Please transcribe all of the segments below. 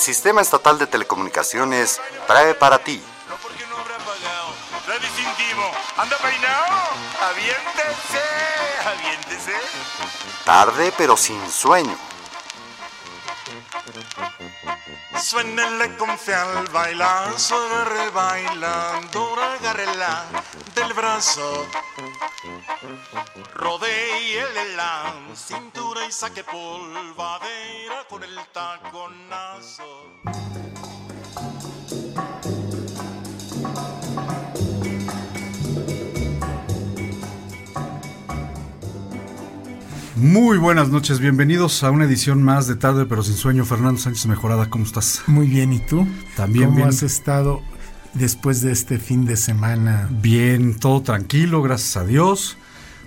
Sistema Estatal de Telecomunicaciones trae para ti. No porque no habrá pagado. Trae distintivo. ¿Anda peinado? Aviéntese, aviéntese. Tarde pero sin sueño. Suénele con fe al bailar, suene bailando, agárrela del brazo. Rodéele la cintura y saque polvadera con el taconazo. Muy buenas noches, bienvenidos a una edición más de Tarde pero sin sueño. Fernando Sánchez Mejorada, ¿cómo estás? Muy bien, ¿y tú? También ¿Cómo bien. has estado después de este fin de semana? Bien, todo tranquilo, gracias a Dios.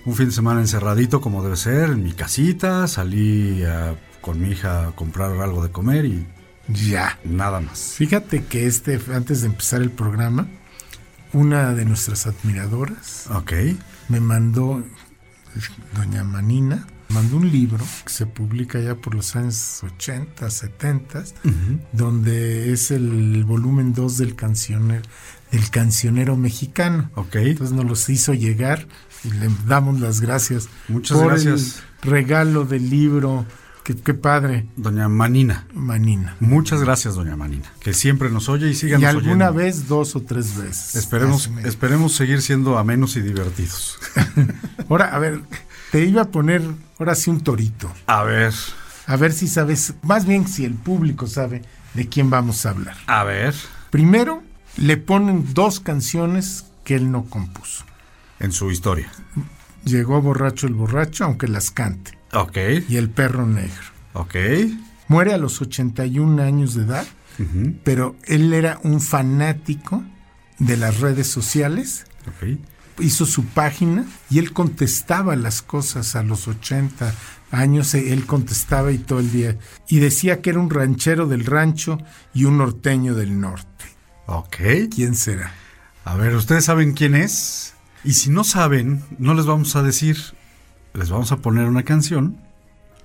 Un fin de semana encerradito como debe ser, en mi casita. Salí a- con mi hija a comprar algo de comer y Ya. nada más. Fíjate que este, antes de empezar el programa, una de nuestras admiradoras Ok, me mandó, doña Manina, mandó un libro que se publica ya por los años 80, 70, donde es el volumen 2 del cancionero, del cancionero mexicano. ok. Entonces nos los hizo llegar y le damos las gracias. Muchas por gracias. El regalo del libro. Qué, qué padre, Doña Manina. Manina. Muchas gracias, doña Manina. Que siempre nos oye y siga Y alguna oyendo. vez, dos o tres veces. Esperemos, esperemos seguir siendo amenos y divertidos. Ahora, a ver, te iba a poner ahora sí un torito. A ver, A ver si sabes, más bien si el público sabe de quién vamos a hablar. a ver. Primero, le ponen dos canciones que él no compuso. En su historia. Llegó borracho el borracho, aunque las cante. Ok, Y el perro negro. ok. Muere a los 81 años de edad, pero él era un fanático de las redes sociales. ok. Hizo su página y él contestaba las cosas a los 80 años. eh, Él contestaba y todo el día. Y decía que era un ranchero del rancho y un norteño del norte. Ok. ¿Quién será? A ver, ¿ustedes saben quién es? Y si no saben, no les vamos a decir, les vamos a poner una canción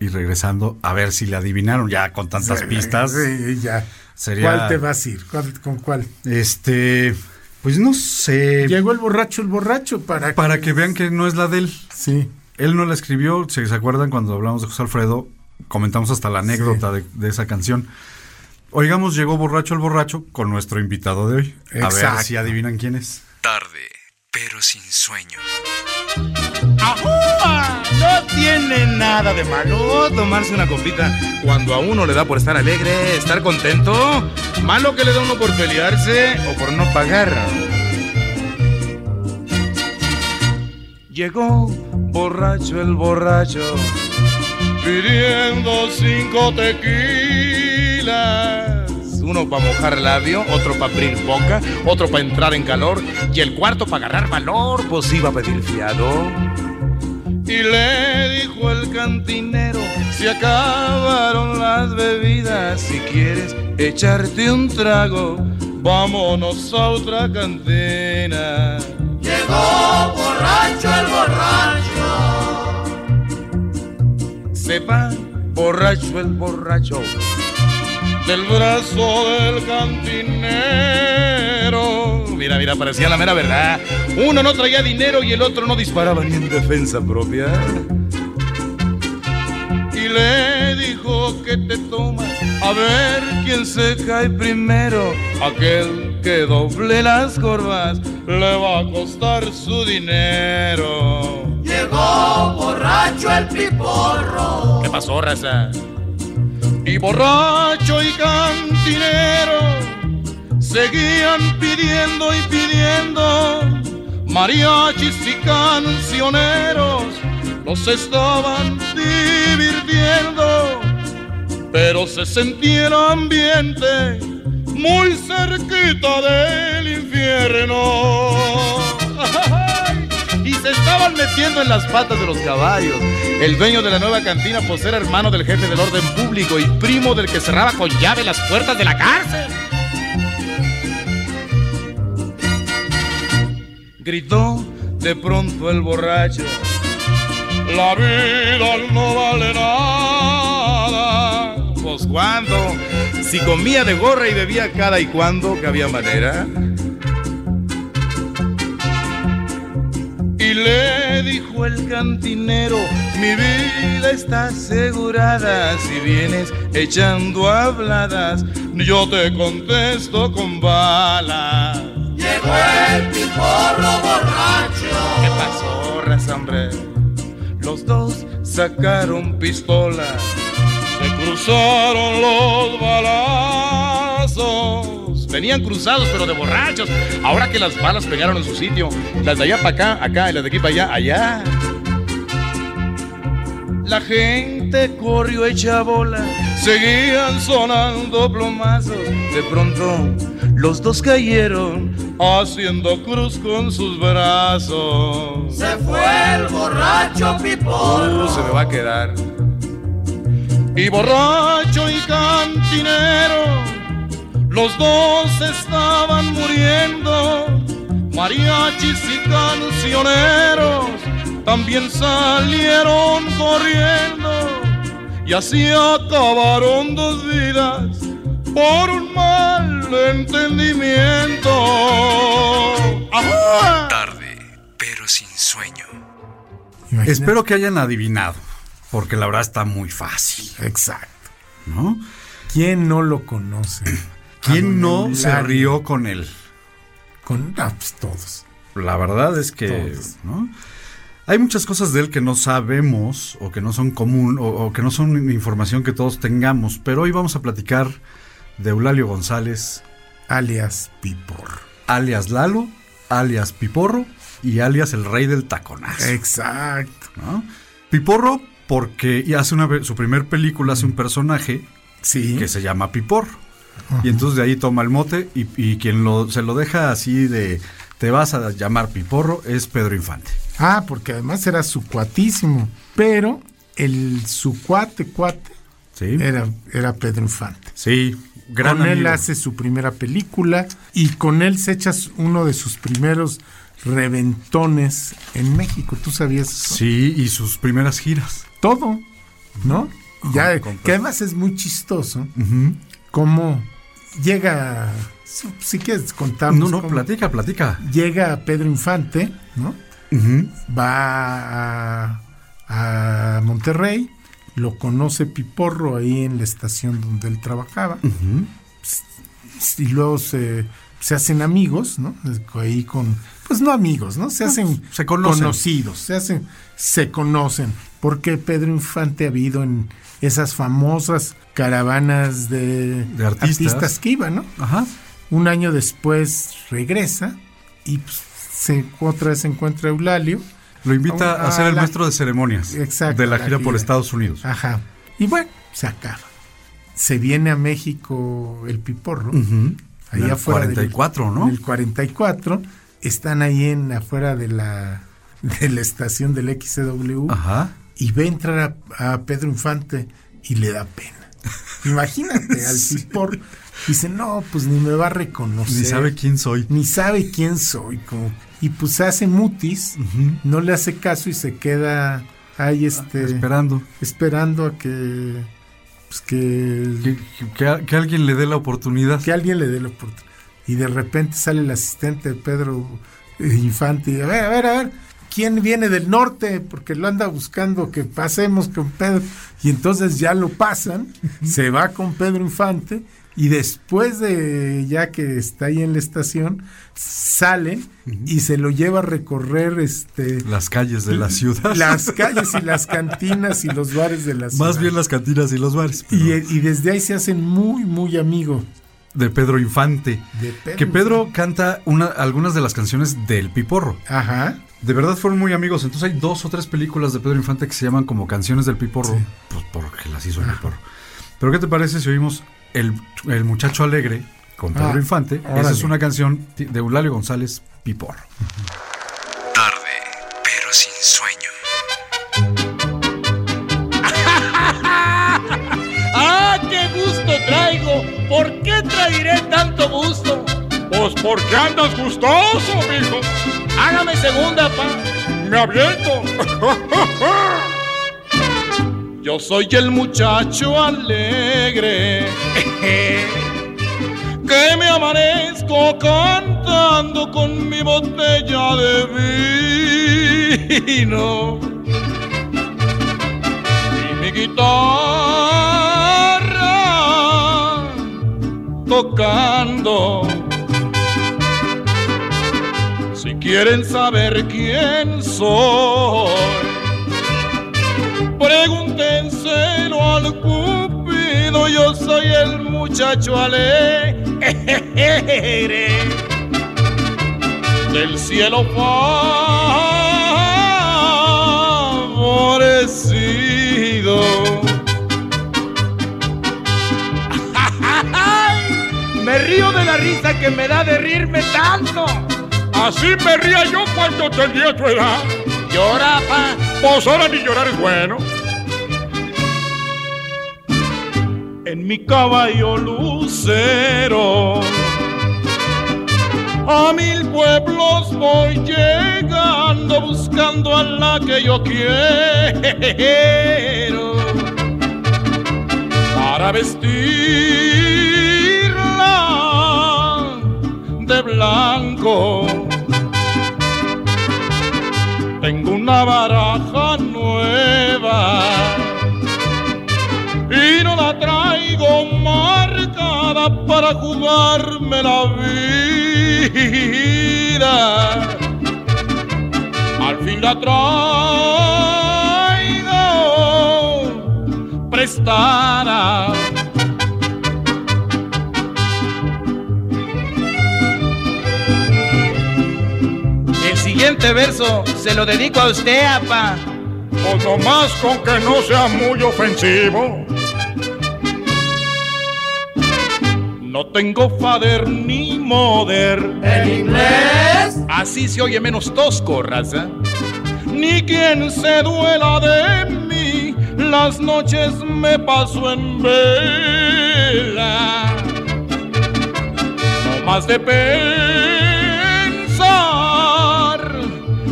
y regresando a ver si la adivinaron ya con tantas pistas. Sí, ya. Sería- ¿Cuál te vas a ir? ¿Cuál- ¿Con cuál? Este, pues no sé, Llegó el borracho, el borracho para... para que vean que no es la de él. Sí. Él no la escribió, si se acuerdan cuando hablamos de José Alfredo, comentamos hasta la anécdota de, de esa canción. Oigamos, llegó borracho el borracho con nuestro invitado de hoy. A ver si adivinan quién es. Tarde, pero sin sueño. ¡Ajúa! Tiene nada de malo tomarse una copita cuando a uno le da por estar alegre, estar contento. Malo que le da uno por pelearse o por no pagar. Llegó borracho el borracho pidiendo cinco tequilas. Uno para mojar labio, otro para abrir boca, otro para entrar en calor y el cuarto para agarrar valor, pues iba a pedir fiado. Y le dijo el cantinero, se acabaron las bebidas, si quieres echarte un trago, vámonos a otra cantina. Llegó borracho el borracho. Se va borracho el borracho del brazo del cantinero. Mira, mira, parecía la mera verdad. Uno no traía dinero y el otro no disparaba ni en defensa propia. Y le dijo que te tomas a ver quién se cae primero. Aquel que doble las corvas le va a costar su dinero. Llegó borracho el piporro. ¿Qué pasó, raza? Y borracho y cantinero seguían pidiendo y pidiendo mariachis y cancioneros. Los estaban divirtiendo pero se sentía el ambiente muy cerquita del infierno se estaban metiendo en las patas de los caballos. El dueño de la nueva cantina pues era hermano del jefe del orden público y primo del que cerraba con llave las puertas de la cárcel. Gritó de pronto el borracho. La vida no vale nada. Pues cuando si comía de gorra y bebía cada y cuando que había manera. Le dijo el cantinero, mi vida está asegurada, si vienes echando habladas, yo te contesto con balas. Llegó el piporro borracho. ¿Qué pasó, raza, hombre? Los dos sacaron pistolas, se cruzaron los balazos. Venían cruzados, pero de borrachos. Ahora que las balas pegaron en su sitio, las de allá para acá, acá, y las de aquí para allá, allá. La gente corrió hecha bola, seguían sonando plomazos. De pronto, los dos cayeron haciendo cruz con sus brazos. Se fue el borracho piporro. Uh, se me va a quedar. Y borracho y cantinero, los dos estaban muriendo. Mariachis y cancioneros también salieron corriendo. Y así acabaron dos vidas por un mal entendimiento. ¡Ajá! Tarde, pero sin sueño. Imagínate. Espero que hayan adivinado, porque la verdad está muy fácil, Exacto. ¿no? ¿Quién no lo conoce? ¿Quién no se rió con él? Con ah, pues, todos. La verdad es que, Todos. ¿no? Hay muchas cosas de él que no sabemos o que no son común o, o que no son información que todos tengamos, pero hoy vamos a platicar de Eulalio González, Alias Pipor. alias Lalo, alias Piporro y alias el rey del taconazo. Exacto. ¿no? Piporro porque hace una, su primer película, hace un personaje Sí. que se llama Piporro. Y entonces de ahí toma el mote y, y quien lo, se lo deja así de te vas a llamar Piporro es Pedro Infante. Ah, porque además era su cuatísimo. Pero el su cuate cuate Sí, era, era Pedro Infante. sí gran con él hace su primera película y con él se echa uno de sus primeros reventones en México. ¿Tú sabías eso? Sí, y sus primeras giras. Todo, ¿no? Ya, que además es muy chistoso. Cómo llega, si, quieres contarnos No, no, cómo platica, platica. llega Pedro Infante, ¿no? Va a, a Monterrey, lo conoce Piporro ahí en la estación donde él trabajaba y luego se, se hacen amigos, ¿no? Ahí con, pues no amigos, ¿no? Se hacen se conocidos, se hacen, se conocen, porque Pedro Infante ha habido en esas famosas caravanas de, De artistas. que iban, ¿no? Ajá. Un año después regresa y pues, se, otra vez se encuentra Eulalio. Lo invita A- a ser el la- maestro de ceremonias Exacto, de la la gira por. Estados Unidos. Ajá. Y bueno, se acaba. Se viene a México el Piporro. Ahí En el afuera del- 44, ¿no? El 44 están ahí en afuera de la de la estación del XCW Ajá. Y ve entrar a, a Pedro Infante y le da pena. Imagínate al Pipor dice, "No, pues ni me va a reconocer. Ni sabe quién soy. ni sabe quién soy." Como, y pues hace mutis, no le hace caso y se queda ahí este Esperando esperando a que pues que que, que- que alguien le dé la oportunidad. que alguien le dé la oportunidad. Y de repente sale el asistente de Pedro eh, Infante y a ver, a ver, a ver, ¿quién viene del norte? Porque lo anda buscando que pasemos con Pedro. Y entonces ya lo pasan, se va con Pedro Infante y después de ya que está ahí en la estación, sale y se lo lleva a recorrer este Las calles de la ciudad. las calles y las cantinas y los bares de la ciudad. Más bien las cantinas y los bares. pero y, y desde ahí se hacen muy, muy amigos de Pedro Infante. de Pedro. Que Pedro canta una, algunas de las canciones del Piporro. Ajá. De verdad fueron muy amigos. Entonces hay dos o tres películas de Pedro Infante que se llaman como canciones del Piporro. Sí. Pues porque las hizo el Piporro. Pero ¿qué te parece si oímos El, el Muchacho Alegre con Pedro Ah, Infante? Esa es una canción de Eulalio González Piporro. Tarde, pero sin sueño. ¡Ah, qué gusto traigo! ¿Por qué traeré tanto gusto? Pues porque andas gustoso, mijo. Hágame segunda, pa. Me aviento. Yo soy el muchacho alegre que me amanezco cantando con mi botella de vino y mi guitarra tocando. Quieren saber quién soy, pregúntenselo al cupido, yo soy el muchacho alegre del cielo favorecido. Me río de la risa que me da de rirme tanto. Así me ría yo cuando tenía tu edad. Llora, pa. Pues ahora ni llorar es bueno. En mi caballo lucero, a mil pueblos voy llegando buscando a la que yo quiero para vestirla de blanco. Una baraja nueva y no la traigo marcada para jugarme la vida. Al fin la traigo prestada. Siguiente verso se lo dedico a usted, apa. Pues nomás con que no sea muy ofensivo. No tengo father ni mother. En inglés, Así se oye menos tosco, raza. Ni quien se duela de mí, las noches me paso en vela. No más de pensar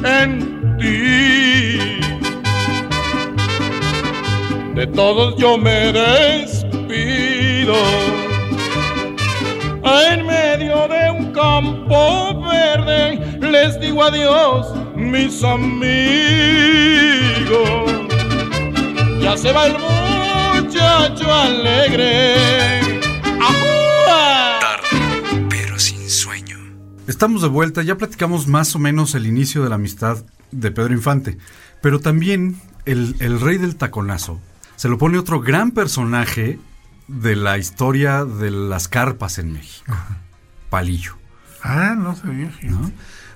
en ti. De todos yo me despido en medio de un campo verde les digo adiós, mis amigos. Ya se va el muchacho alegre. Estamos de vuelta, ya platicamos más o menos el inicio de la amistad de Pedro Infante, pero también el, el rey del taconazo se lo pone otro gran personaje de la historia de las carpas en México, Palillo. Ah, no sabía. ¿no?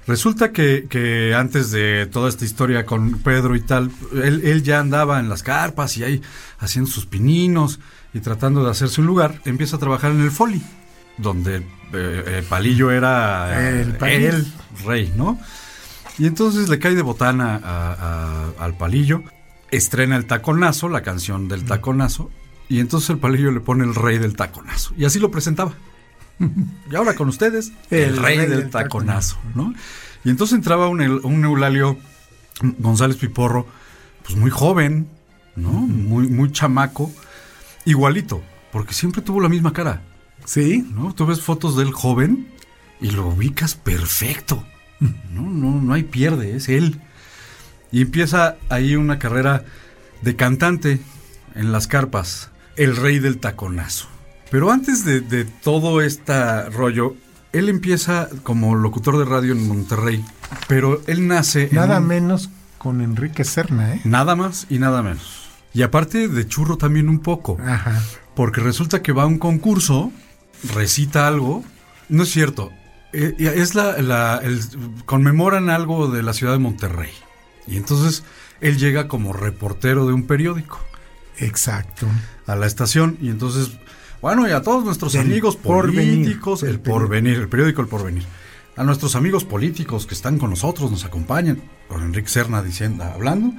Resulta que, que antes de toda esta historia con Pedro y tal, él, él ya andaba en las carpas y ahí haciendo sus pininos y tratando de hacerse un lugar, empieza a trabajar en el Foli, donde eh, Palillo era eh, El rey, ¿no? Y entonces le cae de botana a- a- al Palillo, estrena el taconazo, la canción del taconazo, y entonces el Palillo le pone el rey del taconazo, y así lo presentaba. Y ahora con ustedes, el, rey, del, taconazo, ¿no? Y entonces entraba un, un Eulalio González Piporro, pues muy joven, ¿no? Muy, muy chamaco, igualito, porque siempre tuvo la misma cara, Sí, ¿no? Tú ves fotos del joven y lo ubicas perfecto, ¿no? No, no hay pierde, es él. Y empieza ahí una carrera de cantante en las carpas, el rey del taconazo. Pero antes de, de todo este rollo, él empieza como locutor de radio en Monterrey, pero él nace... en nada un- menos con Enrique Serna, ¿eh? Nada más y nada menos. Y aparte de churro también un poco. Ajá. Porque resulta que va a un concurso, recita algo. No es cierto. eh, es la, la- el- conmemoran algo de la ciudad de Monterrey. Y entonces él llega como reportero de un periódico Exacto. a la estación. Y entonces, bueno, y a todos nuestros Del amigos Porvenir, políticos, el porvenir, el periódico El Porvenir. A nuestros amigos políticos que están con nosotros, nos acompañan. Con Enrique Serna diciendo, hablando.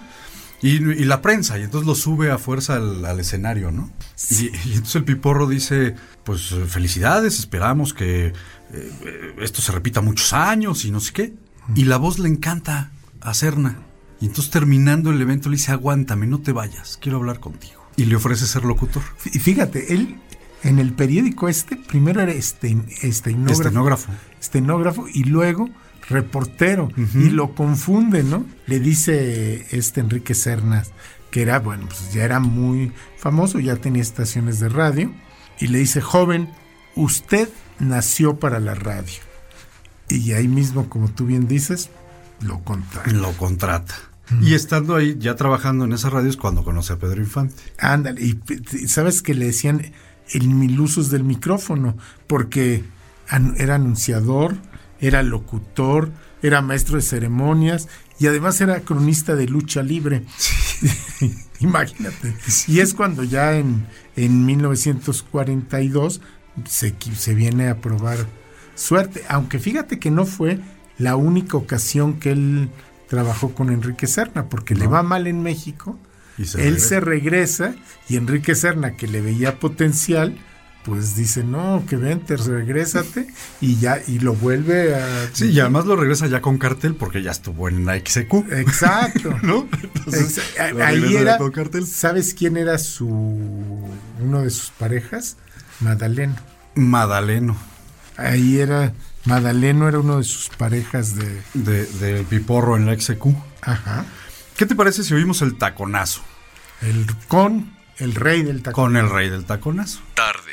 Y, y la prensa, y entonces lo sube a fuerza al, al escenario, ¿no? Y, y entonces el piporro dice, pues felicidades, esperamos que eh, esto se repita muchos años y no sé qué. Y la voz le encanta a Serna. Y entonces terminando el evento le dice, aguántame, no te vayas, quiero hablar contigo. Y le ofrece ser locutor. Y fíjate, él en el periódico este, primero era este, estenógrafo, estenógrafo. estenógrafo y luego reportero. Y lo confunde, ¿no? Le dice este Enrique Cernas, que era, bueno, pues ya era muy famoso, ya tenía estaciones de radio, y le dice, joven, usted nació para la radio. Y ahí mismo, como tú bien dices, lo contrata. Lo contrata. Y estando ahí, ya trabajando en esas radios, cuando conoce a Pedro Infante. Ándale, y sabes que le decían el milusos del micrófono, porque era anunciador, era locutor, era maestro de ceremonias y además era cronista de lucha libre. Imagínate. Y es cuando ya en, en 1942 se, se viene a probar suerte, aunque fíjate que no fue la única ocasión que él trabajó con Enrique Serna, porque le va mal en México, él se regresa y Enrique Serna, que le veía potencial, pues dice, no, que vente, regrésate y ya, y lo vuelve a... Sí, y además lo regresa ya con cartel porque ya estuvo en la XQ. Exacto. ¿No? ahí era, ¿sabes quién era su, uno de sus parejas? Madaleno. Madaleno. Ahí era, Madaleno era uno de sus parejas de... De, de Piporro en la XQ. Ajá. ¿Qué te parece si oímos el taconazo? El con el rey del taconazo. Con el rey del taconazo. Tarde,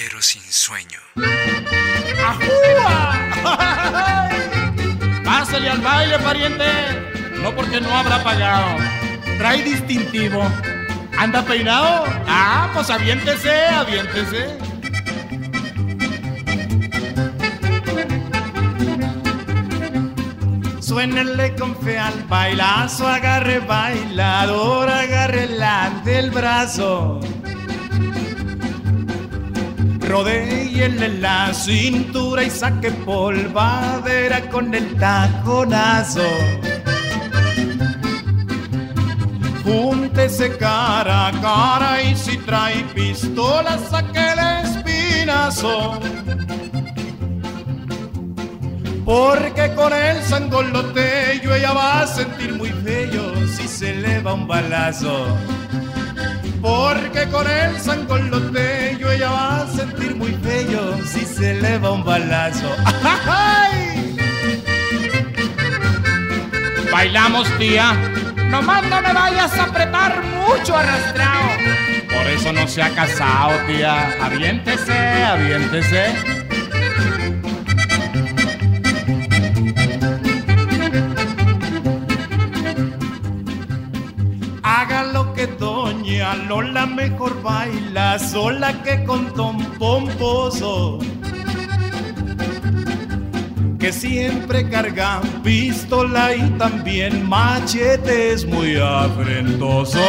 pero sin sueño. Pásale al baile, pariente. No porque no habrá pagado. Trae distintivo. ¿Anda peinado? Ah, pues aviéntese, aviéntese. Suénenle con fe al bailazo, agarre bailador, agarre del brazo. Rodéenle la cintura y saque polvadera con el taconazo. Júntese cara a cara y si trae pistola saque el espinazo porque con el sangoloteyo ella va a sentir muy feo si se le va un balazo. Porque con el sangoloteyo ella va a sentir muy feo si se le va un balazo. ¡Ay! Bailamos, tía. Nomás no me vayas a apretar mucho arrastrado. Por eso no se ha casado, tía. Aviéntese, aviéntese. Lola mejor baila sola que con Tom Pomposo. Que siempre carga pistola y también machetes muy afrentoso.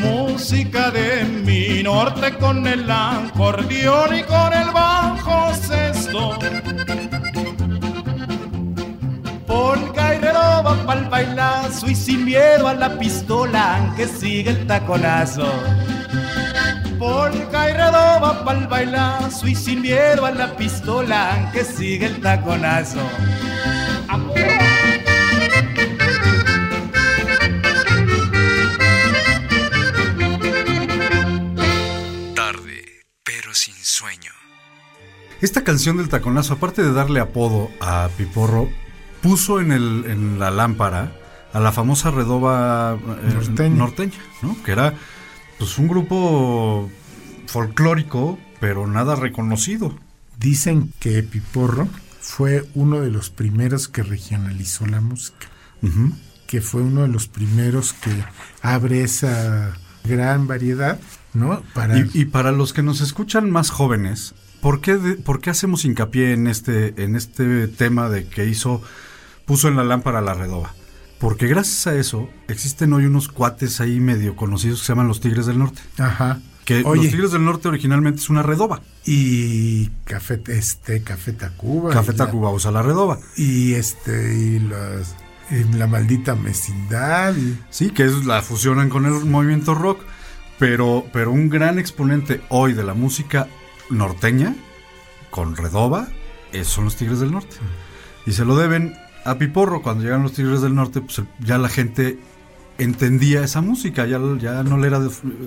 Música de mi norte con el acordeón y con el bajo sexto y redoba pa'l bailazo y sin miedo a la pistola que sigue el taconazo. Polka y redoba pa'l bailazo y sin miedo a la pistola que sigue el taconazo. Tarde, pero sin sueño. Esta canción del taconazo, aparte de darle apodo a Piporro, puso en, el, en la lámpara a la famosa redoba eh, norteña. ¿no? que era pues un grupo folclórico, pero nada reconocido. Dicen que Piporro fue uno de los primeros que regionalizó la música, que fue uno de los primeros que abre esa gran variedad, ¿no? Para... Y, para los que nos escuchan más jóvenes, ¿por qué, ¿por qué hacemos hincapié en este, en este tema de que hizo puso en la lámpara la redoba. Porque gracias a eso existen hoy unos cuates ahí medio conocidos que se llaman los Tigres del Norte. Ajá. Que los Tigres del Norte originalmente es una redoba. Y Café, este, Café Tacuba. Café Tacuba usa la redoba. Y este, y la maldita mezindad. Sí, que es, la fusionan con el movimiento rock. Pero, pero un gran exponente hoy de la música norteña, con redoba, son los Tigres del Norte. Y se lo deben a Piporro, cuando llegaron los Tigres del Norte, pues ya la gente entendía esa música, ya, ya no le era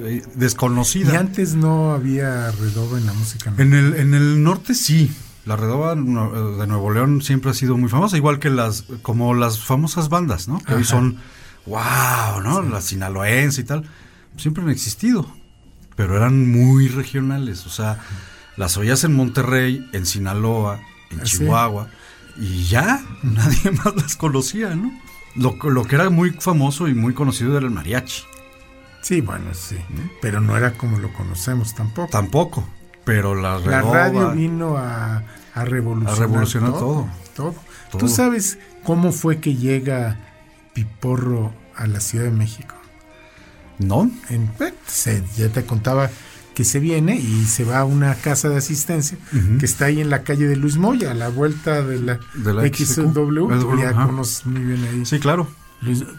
eh, desconocida. Y antes no había redoba en la música. En, el, en el norte sí. La redoba de Nuevo León siempre ha sido muy famosa, igual que las, como las famosas bandas, ¿no? Que hoy son, wow, ¿no? La sinaloense y tal. Siempre han existido, pero eran muy regionales. O sea, las oías en Monterrey, en Sinaloa, en ah, Chihuahua, y ya, nadie más las conocía, ¿no? Lo, lo, que era muy famoso y muy conocido era el mariachi. Sí, bueno, sí. Pero no era como lo conocemos tampoco. Tampoco. Pero la, la radio vino a, a revolucionar, a revolucionar todo, todo, ¿Tú sabes cómo fue que llega Piporro a la Ciudad de México? No. En, se, ya te contaba que se viene y se va a una casa de asistencia que está ahí en la calle de Luis Moya, a la vuelta de la, de la XW. ya conoces muy bien ahí. Sí, claro.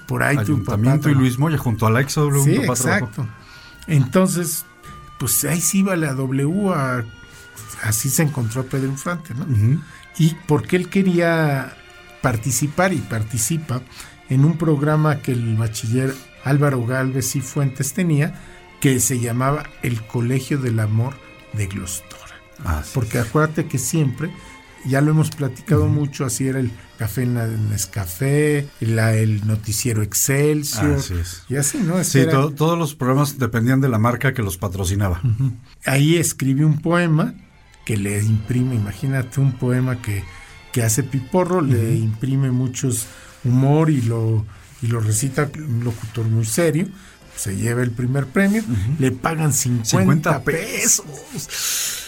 por ahí tu papá. y Luis Moya junto a la XW. Sí, exacto. Entonces, pues ahí sí iba la W, así se encontró a Pedro Infante, ¿no? Y porque él quería participar y participa en un programa que el bachiller Álvaro Galvez y Fuentes tenía, que se llamaba El Colegio del Amor de Glostora. Ah, Porque acuérdate que siempre, ya lo hemos platicado mucho, así era el café en Nescafé, la, el noticiero Excelsior, y así, ¿no? sí, todos los programas dependían de la marca que los patrocinaba. Ahí escribí un poema que le imprime, imagínate un poema que, que hace Piporro, le imprime muchos humor y lo, y lo recita un locutor muy serio se lleva el primer premio, le pagan 50, pesos.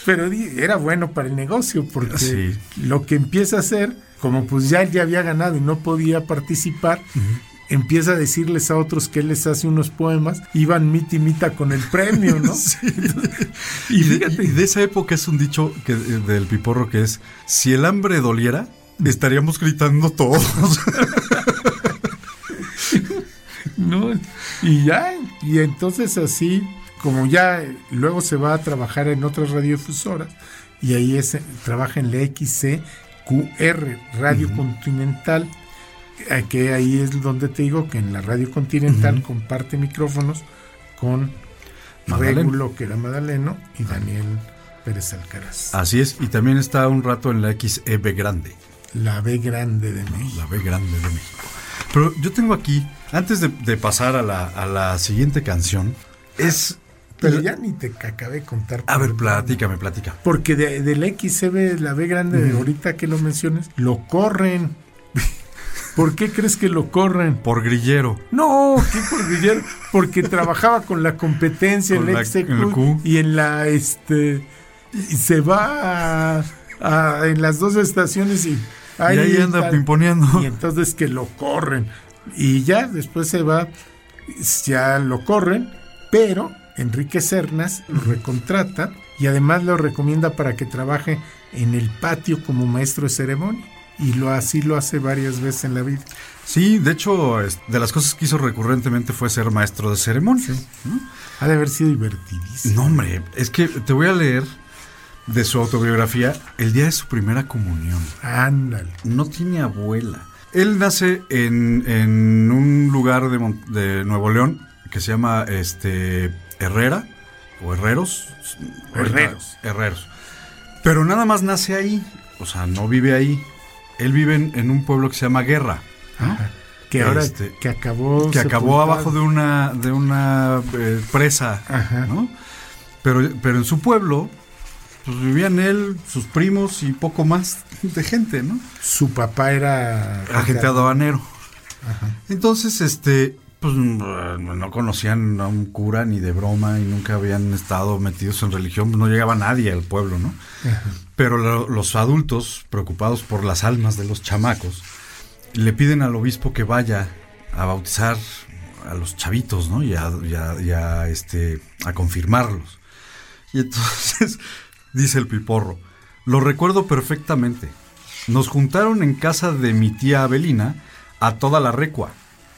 Pero era bueno para el negocio porque lo que empieza a hacer, como pues ya él ya había ganado y no podía participar, empieza a decirles a otros que él les hace unos poemas, iban mit y mita con el premio, ¿no? y, de, esa época es un dicho que, del piporro que es, si el hambre doliera, estaríamos gritando todos. ¿no? Y ya, y entonces así, como ya luego se va a trabajar en otras radiofusoras, y ahí es, trabaja en la XCQR, Radio Continental, eh, que ahí es donde te digo que en la Radio Continental comparte micrófonos con Regulo, que era Madaleno, y Daniel Pérez Alcaraz. Así es, y también está un rato en la XEB Grande. La B Grande de México. La B Grande de México. Pero yo tengo aquí, antes de, pasar a la, a la, siguiente canción, es... Pero ya ni te acabé de contar. A ver, platícame, platica. Porque de, del XCB, la B grande de ahorita que lo menciones, lo corren. ¿Por qué crees que lo corren? Por grillero. No, ¿qué por grillero? Porque trabajaba con la competencia en, la, XQ, y en la este y se va a, en las dos estaciones y Ahí, y ahí anda pimponeando. Y entonces que lo corren. Y ya después se va, ya lo corren, pero Enrique Cernas lo recontrata y además lo recomienda para que trabaje en el patio como maestro de ceremonia. Y lo así lo hace varias veces en la vida. Sí, de hecho, de las cosas que hizo recurrentemente fue ser maestro de ceremonia. Ha de haber sido divertidísimo. No, hombre, es que te voy a leer de su autobiografía, el día de su primera comunión. Ándale. No tiene abuela. Él nace en, en un lugar de, de, Nuevo León que se llama este Herrera o Herreros. Herreros. Herreros. Pero nada más nace ahí, o sea, no vive ahí. Él vive en, un pueblo que se llama Guerra. Que ahora este, que acabó que acabó abajo de una de una eh, presa, ¿no? Pero pero en su pueblo pues vivían él, sus primos y poco más de gente, ¿no? Su papá era agente aduanero. Entonces, este, pues no conocían a un cura ni de broma y nunca habían estado metidos en religión, no llegaba nadie al pueblo, ¿no? Pero los adultos, preocupados por las almas de los chamacos, le piden al obispo que vaya a bautizar a los chavitos, ¿no? Y a, este, a confirmarlos. Y entonces dice el piporro. Lo recuerdo perfectamente. Nos juntaron en casa de mi tía Abelina a toda la recua.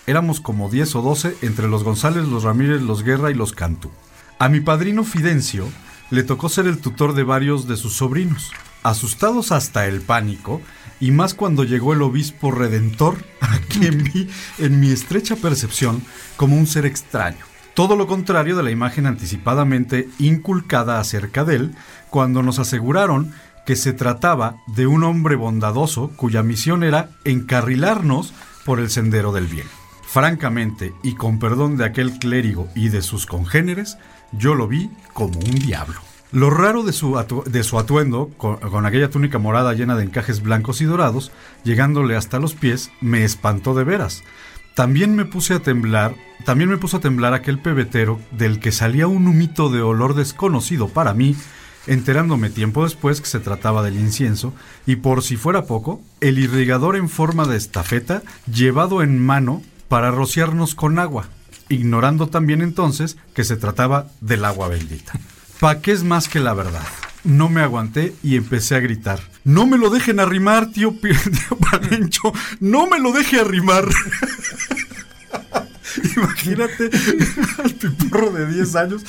Éramos como 10 o 12 entre los González, los Ramírez, los Guerra y los Cantú. A mi padrino Fidencio le tocó ser el tutor de varios de sus sobrinos. Asustados hasta el pánico, y más cuando llegó el obispo redentor, a quien vi en mi estrecha percepción como un ser extraño. Todo lo contrario de la imagen anticipadamente inculcada acerca de él cuando nos aseguraron que se trataba de un hombre bondadoso cuya misión era encarrilarnos por el sendero del bien. Francamente, y con perdón de aquel clérigo y de sus congéneres, yo lo vi como un diablo. Lo raro de su, de su atuendo, con, con, aquella túnica morada llena de encajes blancos y dorados, llegándole hasta los pies, me espantó de veras. También me puse a temblar, también me puso a temblar aquel pebetero del que salía un humito de olor desconocido para mí, enterándome tiempo después que se trataba del incienso, y por si fuera poco, el irrigador en forma de estafeta llevado en mano para rociarnos con agua, ignorando también entonces que se trataba del agua bendita. ¿Pa qué es más que la verdad? No me aguanté y empecé a gritar. No me lo dejen arrimar, tío, tío Palencho. No me lo deje arrimar. Imagínate al piporro de 10 años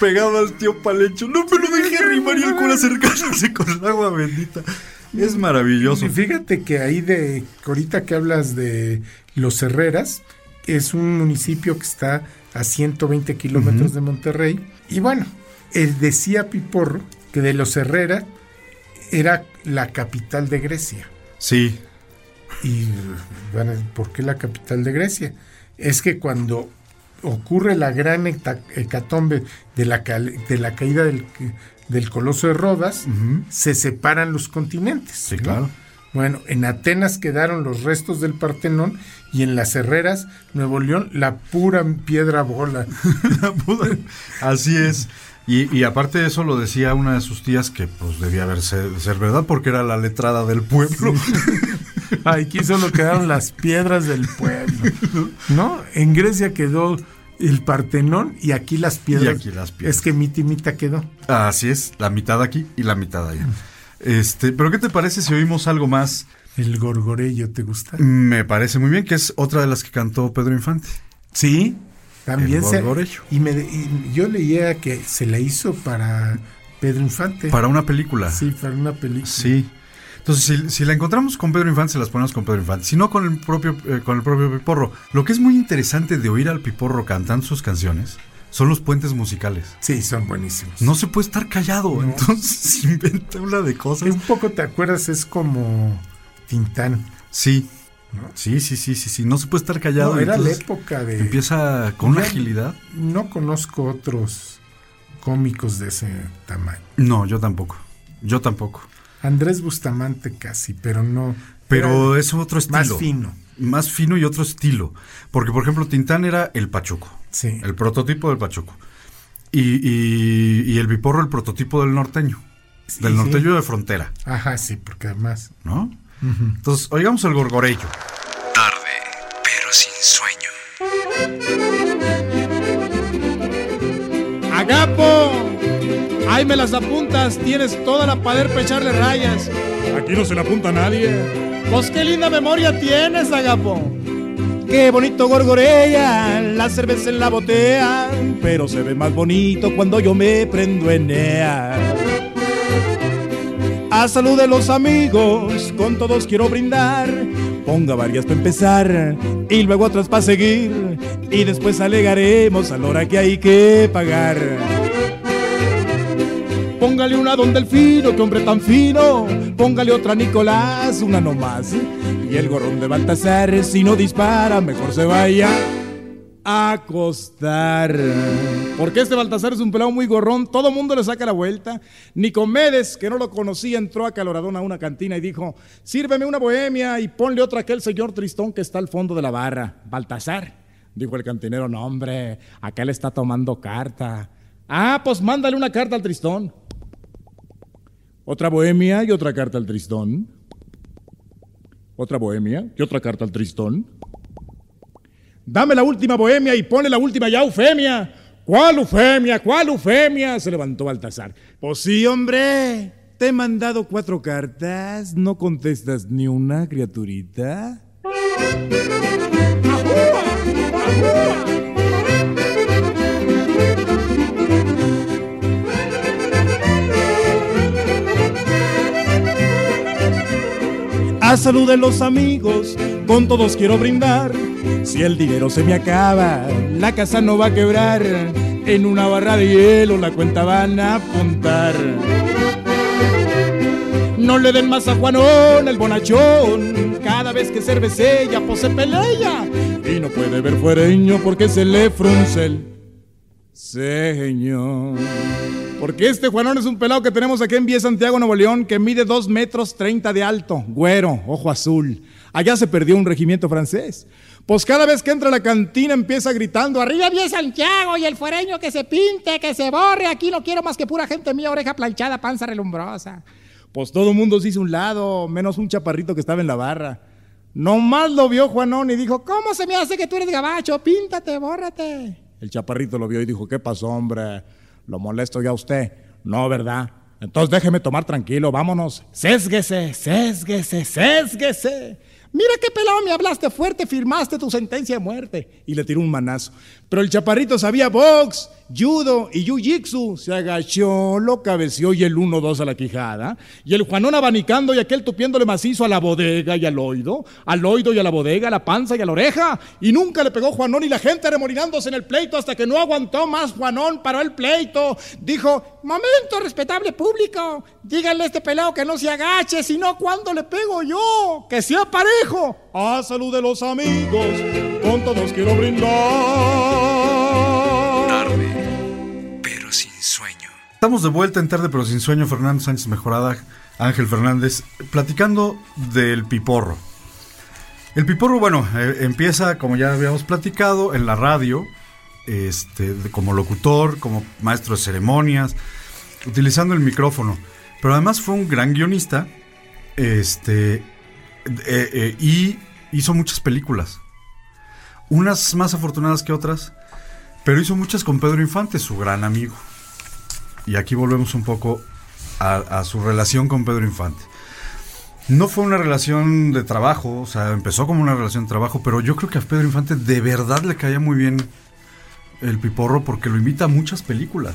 pegado al tío Palencho. No me lo deje arrimar y el cura acercándose con el agua bendita. Es maravilloso. Y fíjate que ahí de, ahorita que hablas de Los Herreras, es un municipio que está a 120 kilómetros uh -huh. de Monterrey. Y bueno, él decía Piporro que de Los Herrera era la capital de Grecia. Sí. Y bueno, ¿por qué la capital de Grecia? Es que cuando ocurre la gran hecatombe de la, de la caída del, del, coloso de Rodas, uh -huh. se separan los continentes. Sí, ¿no? claro. Bueno, en Atenas quedaron los restos del Partenón y en las Herreras, Nuevo León, la pura piedra bola. Así es. Y, y, aparte de eso lo decía una de sus tías que pues debía haber ser, ser verdad porque era la letrada del pueblo. Sí. Aquí solo quedaron las piedras del pueblo. ¿No? En Grecia quedó el Partenón y aquí las piedras. Y aquí las piedras. Es que mita mita quedó. Así es, la mitad aquí y la mitad allá. Este, pero ¿qué te parece si oímos algo más? El gorgorello, ¿te gusta? Me parece muy bien, que es otra de las que cantó Pedro Infante. Sí, también se, y, me, y yo leía que se la hizo para Pedro Infante. Para una película. Sí, para una película. Sí. Entonces, si, si, la encontramos con Pedro Infante, se las ponemos con Pedro Infante. Si no, con el propio, eh, con el propio Piporro. Lo que es muy interesante de oír al Piporro cantando sus canciones son los puentes musicales. Sí, son buenísimos. No se puede estar callado, no. entonces inventa una de cosas. Un poco, ¿te acuerdas? Es como Tintán. Sí. ¿No? Sí, sí, sí, sí, sí, no se puede estar callado. No, era la época de... Empieza con una agilidad. No conozco otros cómicos de ese tamaño. No, yo tampoco, yo tampoco. Andrés Bustamante casi, pero no... Pero es otro estilo. Más fino. Más fino y otro estilo. Porque, por ejemplo, Tintán era el Pachuco. Sí. El prototipo del Pachuco. Y, y, y el Biporro, el prototipo del norteño. Sí, del norteño sí. de frontera. Ajá, sí, porque además... ¿No? Uh -huh. Entonces, oigamos el gorgorello. Tarde, pero sin sueño. ¡Agapo! Ahí me las apuntas, tienes toda la poder para echarle rayas. Aquí no se le apunta a nadie. Pues qué linda memoria tienes, Agapo. Qué bonito gorgorella, la cerveza en la botella, pero se ve más bonito cuando yo me prendo en ella. A salud de los amigos, con todos quiero brindar. Ponga varias para empezar y luego otras para seguir. Y después alegaremos a la hora que hay que pagar. Póngale una don Delfino, que hombre tan fino. Póngale otra a Nicolás, una nomás. Y el gorrón de Baltasar, si no dispara, mejor se vaya acostar. Porque este Baltasar es un pelado muy gorrón, todo mundo le saca la vuelta. Nicomedes, que no lo conocía, entró a a una cantina y dijo: Sírveme una bohemia y ponle otra a aquel señor Tristón que está al fondo de la barra. Baltasar, dijo el cantinero: No, hombre, le está tomando carta. Ah, pues mándale una carta al Tristón. Otra bohemia y otra carta al Tristón. Otra bohemia y otra carta al Tristón. Dame la última bohemia y ponle la última ya, Eufemia. ¿Cuál Eufemia? ¿Cuál Eufemia? Se levantó Baltasar. Pues sí, hombre. Te he mandado cuatro cartas. ¿No contestas ni una, criaturita? A salud de los amigos, con todos quiero brindar. Si el dinero se me acaba, la casa no va a quebrar. En una barra de hielo la cuenta van a apuntar. No le den más a Juanón el bonachón. Cada vez que cervecella, pues se pelea. Y no puede ver fuereño porque se le frunce el señor. Porque este Juanón es un pelado que tenemos aquí en Vía Santiago, Nuevo León, que mide 2 metros 30 de alto, güero, ojo azul. Allá se perdió un regimiento francés. Pues cada vez que entra a la cantina empieza gritando, arriba Vía Santiago y el fuereño que se pinte, que se borre, aquí no quiero más que pura gente mía, oreja planchada, panza relumbrosa. Pues todo el mundo se hizo un lado, menos un chaparrito que estaba en la barra. Nomás lo vio Juanón y dijo, ¿cómo se me hace que tú eres gabacho? Píntate, bórrate. El chaparrito lo vio y dijo, ¿qué pasó, hombre? ¿Lo molesto ya a usted? No, ¿verdad? Entonces déjeme tomar tranquilo, vámonos. Sésguese, sésguese, sésguese. Mira qué pelado me hablaste fuerte, firmaste tu sentencia de muerte. Y le tiró un manazo. Pero el chaparrito sabía box, judo y jiu-jitsu. Se agachó, lo cabeció y el 1-2 a la quijada. Y el Juanón abanicando y aquel tupiéndole macizo a la bodega y al oído. Al oído y a la bodega, a la panza y a la oreja. Y nunca le pegó Juanón y la gente remolinándose en el pleito hasta que no aguantó más Juanón, paró el pleito. Dijo, momento respetable público, díganle a este pelado que no se agache, sino cuando le pego yo, que sea parejo. A salud de los amigos, con todos quiero brindar. Tarde, pero sin sueño. Estamos de vuelta en tarde, pero sin sueño. Fernando Sánchez Mejorada, Ángel Fernández, platicando del piporro. El piporro, bueno, eh, empieza, como ya habíamos platicado, en la radio, este, como locutor, como maestro de ceremonias, utilizando el micrófono. Pero además fue un gran guionista, este, eh, eh, y hizo muchas películas. Unas más afortunadas que otras, pero hizo muchas con Pedro Infante, su gran amigo. Y aquí volvemos un poco a, a su relación con Pedro Infante. No fue una relación de trabajo, o sea, empezó como una relación de trabajo, pero yo creo que a Pedro Infante de verdad le caía muy bien el piporro porque lo invita a muchas películas.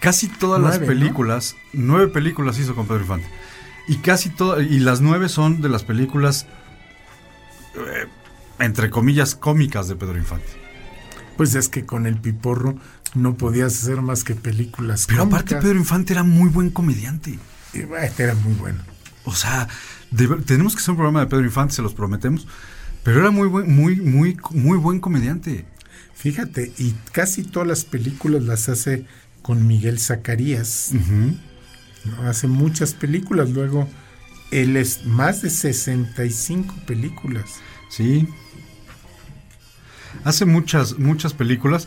Casi todas las películas, nueve películas hizo con Pedro Infante. Y casi todas, y las nueve son de las películas, eh, entre comillas, cómicas de Pedro Infante. Pues es que con el piporro no podías hacer más que películas. Pero aparte. Pedro Infante era muy buen comediante. Y, bueno, Este era muy bueno. O sea, de tenemos que hacer un programa de Pedro Infante, se los prometemos. Pero era muy buen, muy, muy, muy buen comediante. Fíjate, y casi todas las películas las hace con Miguel Zacarías. ¿no? Hace muchas películas. Luego, él es más de 65 películas. Sí. Hace muchas, muchas películas.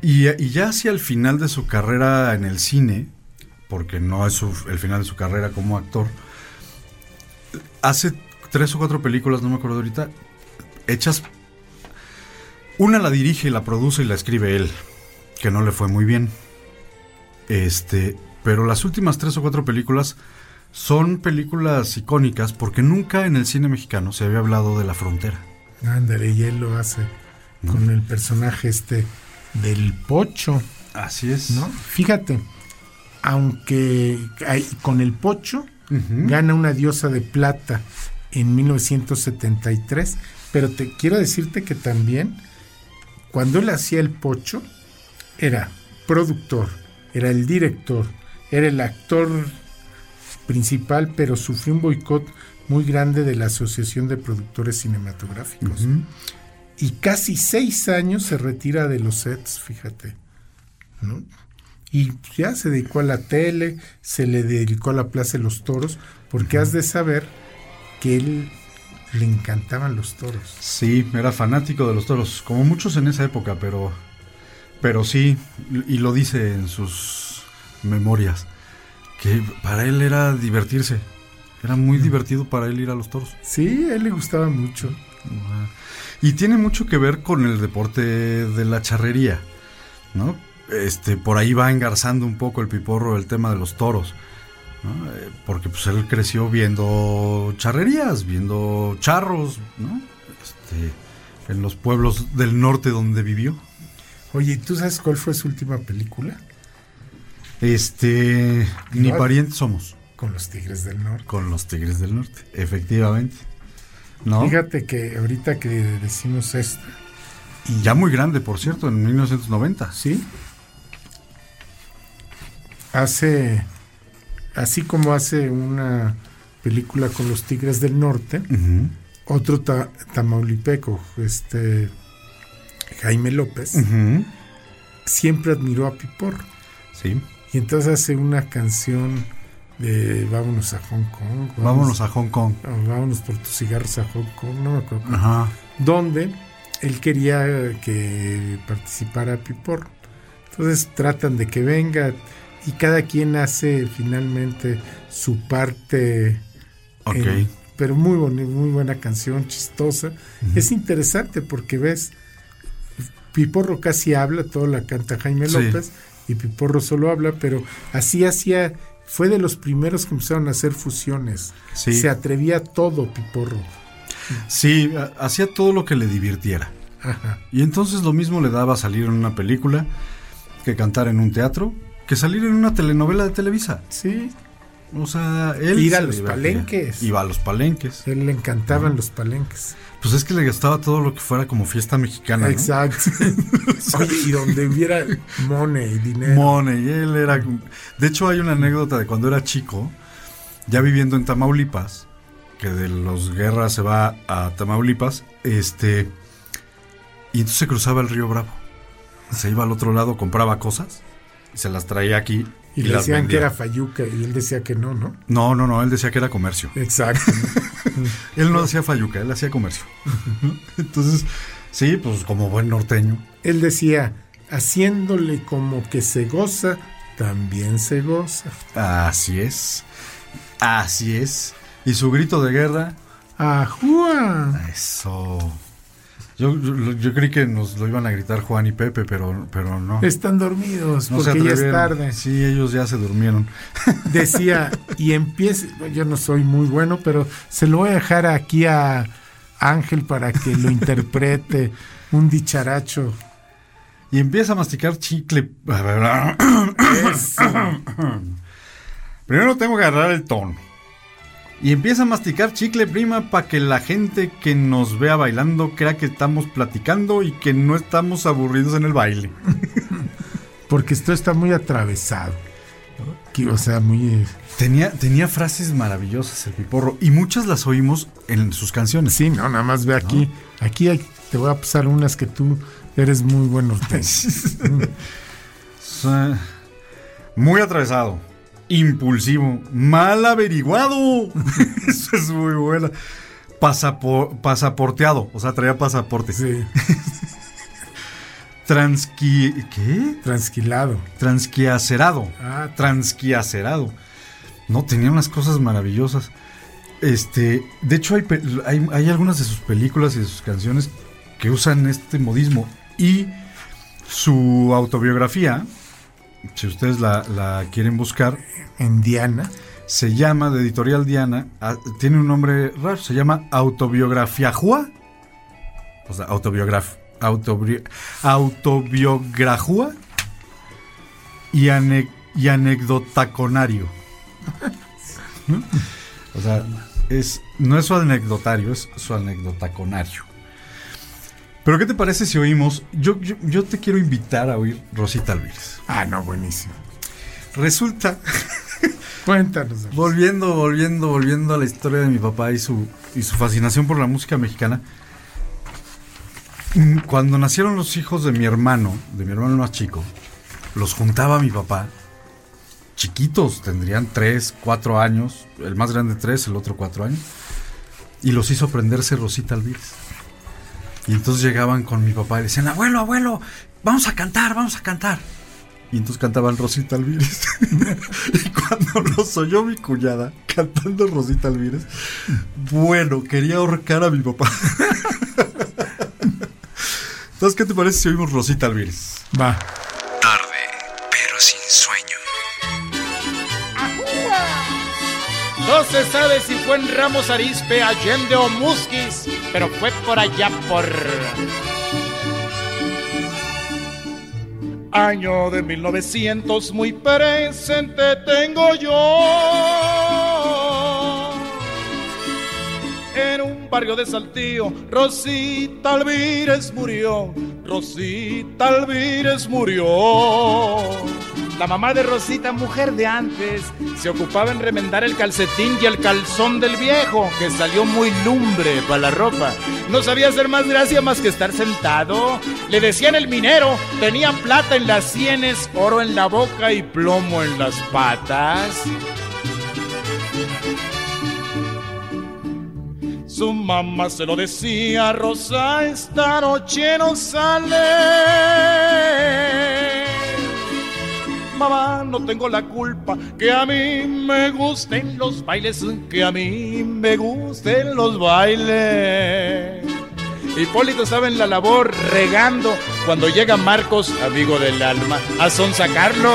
Y, ya hacia el final de su carrera en el cine, porque no es su- el final de su carrera como actor, hace tres o cuatro películas, no me acuerdo ahorita, hechas. Una la dirige, y la produce y la escribe él, que no le fue muy bien. Este, pero las últimas tres o cuatro películas son películas icónicas porque nunca en el cine mexicano se había hablado de la frontera. Ándale, y él lo hace con el personaje este del Pocho. Así es. ¿no? Fíjate, aunque hay- con el Pocho gana una diosa de plata en 1973, pero te quiero decirte que también cuando él hacía el Pocho era productor, era el director, era el actor principal, pero sufrió un boicot muy grande de la Asociación de Productores Cinematográficos. Y casi seis años se retira de los sets, fíjate. ¿no? Y ya se dedicó a la tele, se le dedicó a la Plaza de los Toros, porque has de saber que él le encantaban los toros. Sí, era fanático de los toros, como muchos en esa época, pero, pero sí, y lo dice en sus memorias, que para él era divertirse, era muy divertido para él ir a los toros. Sí, a él le gustaba mucho. Y tiene mucho que ver con el deporte de la charrería, ¿no? Este, por ahí va engarzando un poco el piporro el tema de los toros, ¿no? Eh, porque pues él creció viendo charrerías, viendo charros, ¿no? Este, en los pueblos del norte donde vivió. Oye, ¿tú sabes cuál fue su última película? Este, ni parientes somos. con los Tigres del Norte. Con los Tigres del Norte, efectivamente. ¿No? Fíjate que ahorita que decimos esto. Y ya muy grande, por cierto, en 1990. Sí. Hace, así como hace una película con los Tigres del Norte, otro ta- tamaulipeco, este Jaime López, siempre admiró a Piporro. Sí. Y entonces hace una canción de Vámonos a Hong Kong. Vámonos a Hong Kong. Vámonos por tus cigarros a Hong Kong, no me acuerdo. Ajá. Donde él quería que participara Piporro. Entonces tratan de que venga y cada quien hace finalmente su parte. Ok. en- pero muy, boni- muy buena canción, chistosa. Es interesante porque ves, Piporro casi habla, todo la canta Jaime Sí. López y Piporro solo habla, pero así hacía, fue de los primeros que empezaron a hacer fusiones. Sí. Se atrevía a todo Piporro. Sí, ha- hacía todo lo que le divirtiera. Ajá. Y entonces lo mismo le daba salir en una película, que cantar en un teatro, que salir en una telenovela de Televisa. Sí, O sea, él Ir a los divertía. palenques. Iba a los palenques. él le encantaban los palenques. Pues es que le gustaba todo lo que fuera como fiesta mexicana. ¿no? Exacto. Oye, y donde hubiera money, dinero. Money, él era. De hecho, hay una anécdota de cuando era chico, ya viviendo en Tamaulipas, que de los guerras se va a Tamaulipas, este. Y entonces se cruzaba el río Bravo. Se iba al otro lado, compraba cosas y se las traía aquí. Y le decían que era Fayuca y él decía que no, ¿no? No, no, no, él decía que era comercio. Exacto. Él no hacía fayuca, él hacía comercio. Entonces, sí, pues como buen norteño. él decía, haciéndole como que se goza, también se goza. Así es. Así es. Y su grito de guerra, ¡Ajúa! eso. Yo, yo, yo creí que nos lo iban a gritar Juan y Pepe, pero, pero no. Están dormidos No porque ya es tarde. Sí, ellos ya se durmieron. Decía, y empiece, yo no soy muy bueno, pero se lo voy a dejar aquí a Ángel para que lo interprete, un dicharacho. Y empieza a masticar chicle. Primero tengo que agarrar el tono. Y empieza a masticar chicle, prima, para que la gente que nos vea bailando crea que estamos platicando y que no estamos aburridos en el baile. Porque esto está muy atravesado. Que, O sea, muy... eh, Tenía, tenía frases maravillosas el piporro y muchas las oímos en sus canciones. Sí, no, nada más ve aquí. Aquí hay- te voy a pasar unas que tú eres muy buen norteño. Sí. Muy atravesado, impulsivo, mal averiguado. Eso es muy buena. Pasapo- pasaporteado, o sea, traía pasaporte. Sí, Transqui... ¿Qué? transquilado. Transquiacerado. Ah, Transquiacerado. No, tenía unas cosas maravillosas. Este, de hecho, hay, hay, hay algunas de sus películas y de sus canciones que usan este modismo. Y su autobiografía, si ustedes la, la quieren buscar, en Diana. se llama, de Editorial Diana, tiene un nombre raro, se llama Autobiografía Jua. O sea, autobiograf, autobri- autobiograjúa y, ane- y anecdotaconario. ¿No? O sea, es, no es su anecdotario, es su anecdotaconario. Pero ¿qué te parece si oímos? Yo, yo, yo te quiero invitar a oír Rosita Alvírez. Ah, no, buenísimo. Resulta Cuéntanos. Volviendo, volviendo, volviendo a la historia de mi papá y su, y su fascinación por la música mexicana. Mm, Cuando nacieron los hijos de mi hermano, de mi hermano más chico, los juntaba mi papá. Chiquitos, tendrían 3, 4 años. El más grande 3, el otro 4 años. Y los hizo aprenderse Rosita Alvírez. Y entonces llegaban con mi papá y decían, abuelo, abuelo, vamos a cantar, vamos a cantar. Y entonces cantaban Rosita Alvírez. y cuando los oyó mi cuñada cantando Rosita Alvírez, bueno, quería ahorcar a mi papá. entonces, ¿qué te parece si oímos Rosita Alvírez? Va. Tarde, pero sin sueño. No se sabe si fue en Ramos Arizpe, Allende o Musquis, pero fue por allá por... Año de 1900 muy presente tengo yo. En un barrio de Saltillo, Rosita Alvírez murió. Rosita Alvírez murió. La mamá de Rosita, mujer de antes, se ocupaba en remendar el calcetín y el calzón del viejo, que salió muy lumbre para la ropa. No sabía hacer más gracia más que estar sentado. Le decían el minero, tenía plata en las sienes, oro en la boca y plomo en las patas. Su mamá se lo decía, Rosa, esta noche no sale. No tengo la culpa que a mí me gusten los bailes, que a mí me gusten los bailes. Hipólito estaba en la labor regando cuando llega Marcos, amigo del alma, a sonsacarlo.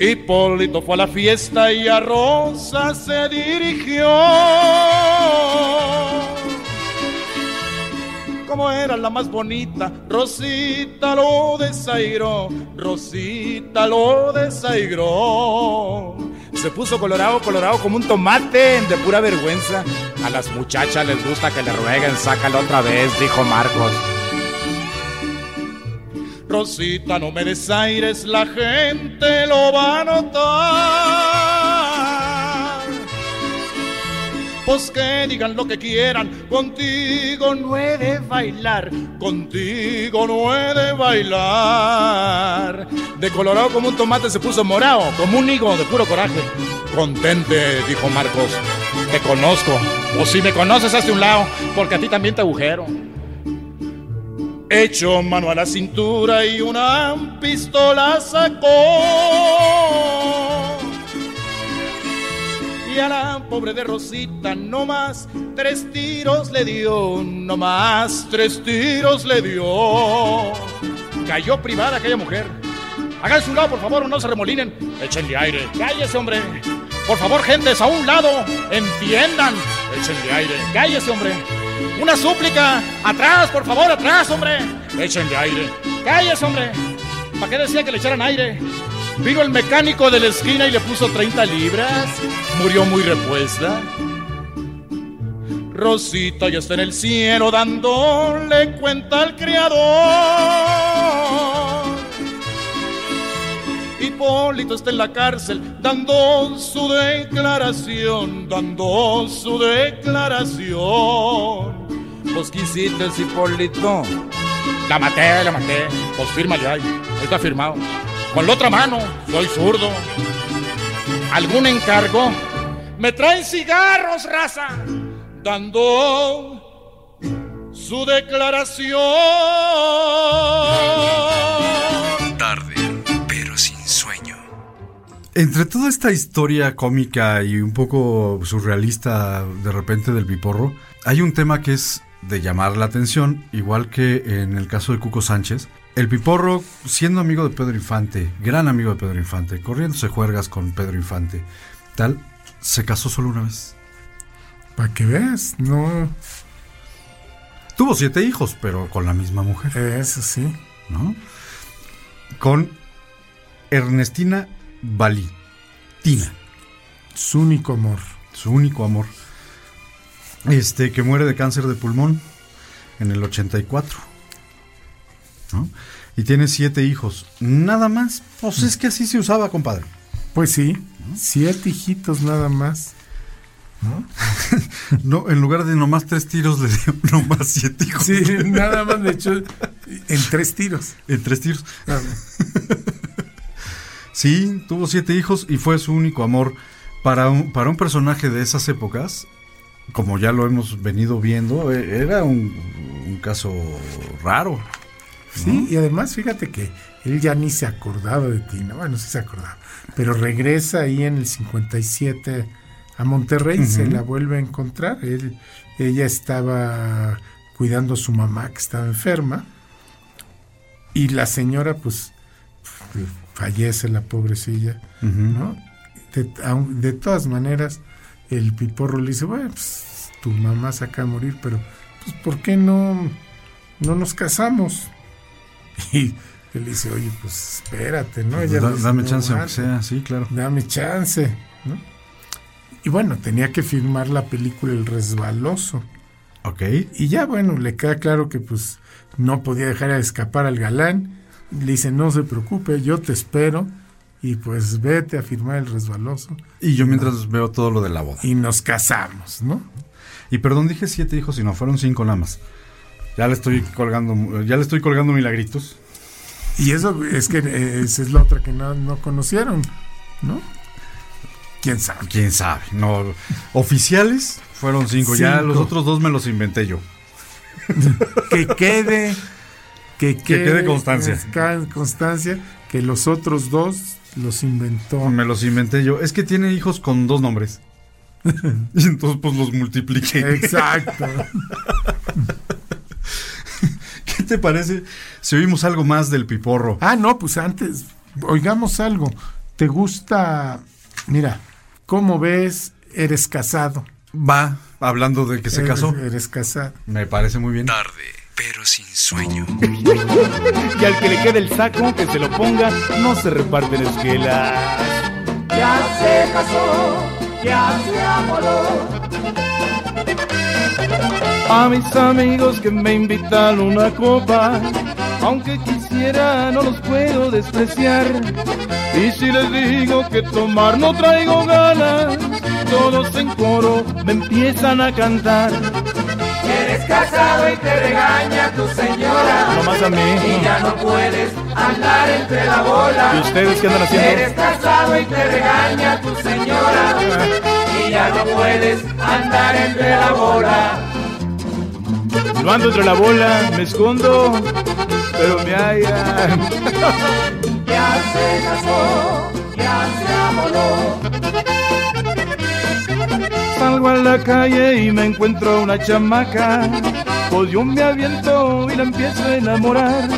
Hipólito fue a la fiesta y a Rosa se dirigió. Como era la más bonita, Rosita lo desairó, Rosita lo desairó. Se puso colorado, colorado como un tomate, de pura vergüenza. A las muchachas les gusta que le rueguen, sácalo otra vez, dijo Marcos. Rosita, no me desaires, la gente lo va a notar. Pues que digan lo que quieran, contigo no he de bailar, contigo no he de bailar. De colorado como un tomate se puso morado, como un higo de puro coraje. Contente, dijo Marcos, te conozco. O si me conoces, hazte un lado, porque a ti también te agujero. Echó mano a la cintura y una pistola sacó. La pobre de Rosita no más tres tiros le dio, no más tres tiros le dio. Cayó privada aquella mujer. Hagan su lado, por favor, no se remolinen. Échenle aire. Cállese, hombre. Por favor, gentes, a un lado. Entiendan. Échenle aire. Cállese, hombre. Una súplica. Atrás, por favor, atrás, hombre. Échenle aire. Cállese, hombre. ¿Para qué decía que le echaran aire? Vino el mecánico de la esquina y le puso 30 libras. Murió muy repuesta. Rosita ya está en el cielo dándole cuenta al criador. Hipólito está en la cárcel dando su declaración, dando su declaración. Pues quisiste Hipólito. La maté, la maté. Pues fírmale. Ahí está firmado. Con la otra mano, soy zurdo. ¿Algún encargo? Me traen cigarros, raza. Dando su declaración. Tarde, pero sin sueño. Entre toda esta historia cómica y un poco surrealista de repente del Piporro, hay un tema que es de llamar la atención, igual que en el caso de Cuco Sánchez. El Piporro, siendo amigo de Pedro Infante, gran amigo de Pedro Infante, corriéndose juergas con Pedro Infante, tal, se casó solo una vez. Para que veas, no. Tuvo siete hijos, pero con la misma mujer. Eso sí. ¿No? Con Ernestina Balí. Tina. Su único amor. Su único amor. Este, que muere de cáncer de pulmón en el 84. ¿No? Y tiene siete hijos. Nada más. Pues es que así se usaba, compadre. Pues sí, siete hijitos nada más. ¿No? no, en lugar de nomás tres tiros, le dio nomás siete hijos. Sí, nada más de hecho en tres tiros. En tres tiros. sí, tuvo siete hijos y fue su único amor. Para un, para un personaje de esas épocas, como ya lo hemos venido viendo, eh, era un, un caso raro. Sí, ¿no? y además fíjate que él ya ni se acordaba de Tina, bueno, sí se acordaba, pero regresa ahí en el 57 a Monterrey, uh -huh. se la vuelve a encontrar, él, ella estaba cuidando a su mamá que estaba enferma y la señora pues fallece la pobrecilla, uh -huh. ¿no? De, de, todas maneras el piporro le dice, bueno, pues tu mamá se acaba de morir, pero pues ¿por qué no, no nos casamos? Y él dice, oye, pues espérate, ¿no? Pues Ella da, dice, dame no, chance, aunque sea, sí, claro. Dame chance, ¿no? Y bueno, tenía que firmar la película El Resbaloso. Ok. Y ya, bueno, le queda claro que pues no podía dejar de escapar al galán. Le dice, no se preocupe, yo te espero. Y pues vete a firmar el resbaloso. Y yo mientras veo todo lo de la boda. Y nos casamos, ¿no? Y perdón, dije siete hijos, y no, fueron cinco nada más. Ya le estoy colgando, ya le estoy colgando milagritos. Y eso es que eh, esa es la otra que no, no conocieron, ¿no? ¿Quién sabe? ¿Quién sabe? No, oficiales fueron cinco. Ya los otros dos me los inventé yo. que quede que quede, quede constancia. es ca- constancia que los otros dos los inventó Me los inventé yo. Es que tiene hijos con dos nombres. y entonces pues los multipliqué. exacto ¿Qué te parece si oímos algo más del piporro? ah no pues antes oigamos algo te gusta mira cómo ves eres casado Va hablando de que se Eres- casó. eres casado Me parece muy bien. Tarde, pero sin sueño. Y al que le quede el saco, que se lo ponga, no se reparten esquelas. Ya se casó, ya se amoló. A mis amigos que me invitan una copa, aunque quisiera no los puedo despreciar. Y si les digo que tomar no traigo ganas, todos en coro me empiezan a cantar. Eres casado y te regaña tu señora. No más a mí. Y ya no puedes andar entre la bola. ¿Y ustedes qué andan haciendo? Eres casado y te regaña tu señora. Y ya no puedes andar entre la bola. No ando entre la bola, me escondo, pero me hallan. Ya se casó, ya se amoló. Salgo a la calle y me encuentro una chamaca, pues yo me aviento y la empiezo a enamorar.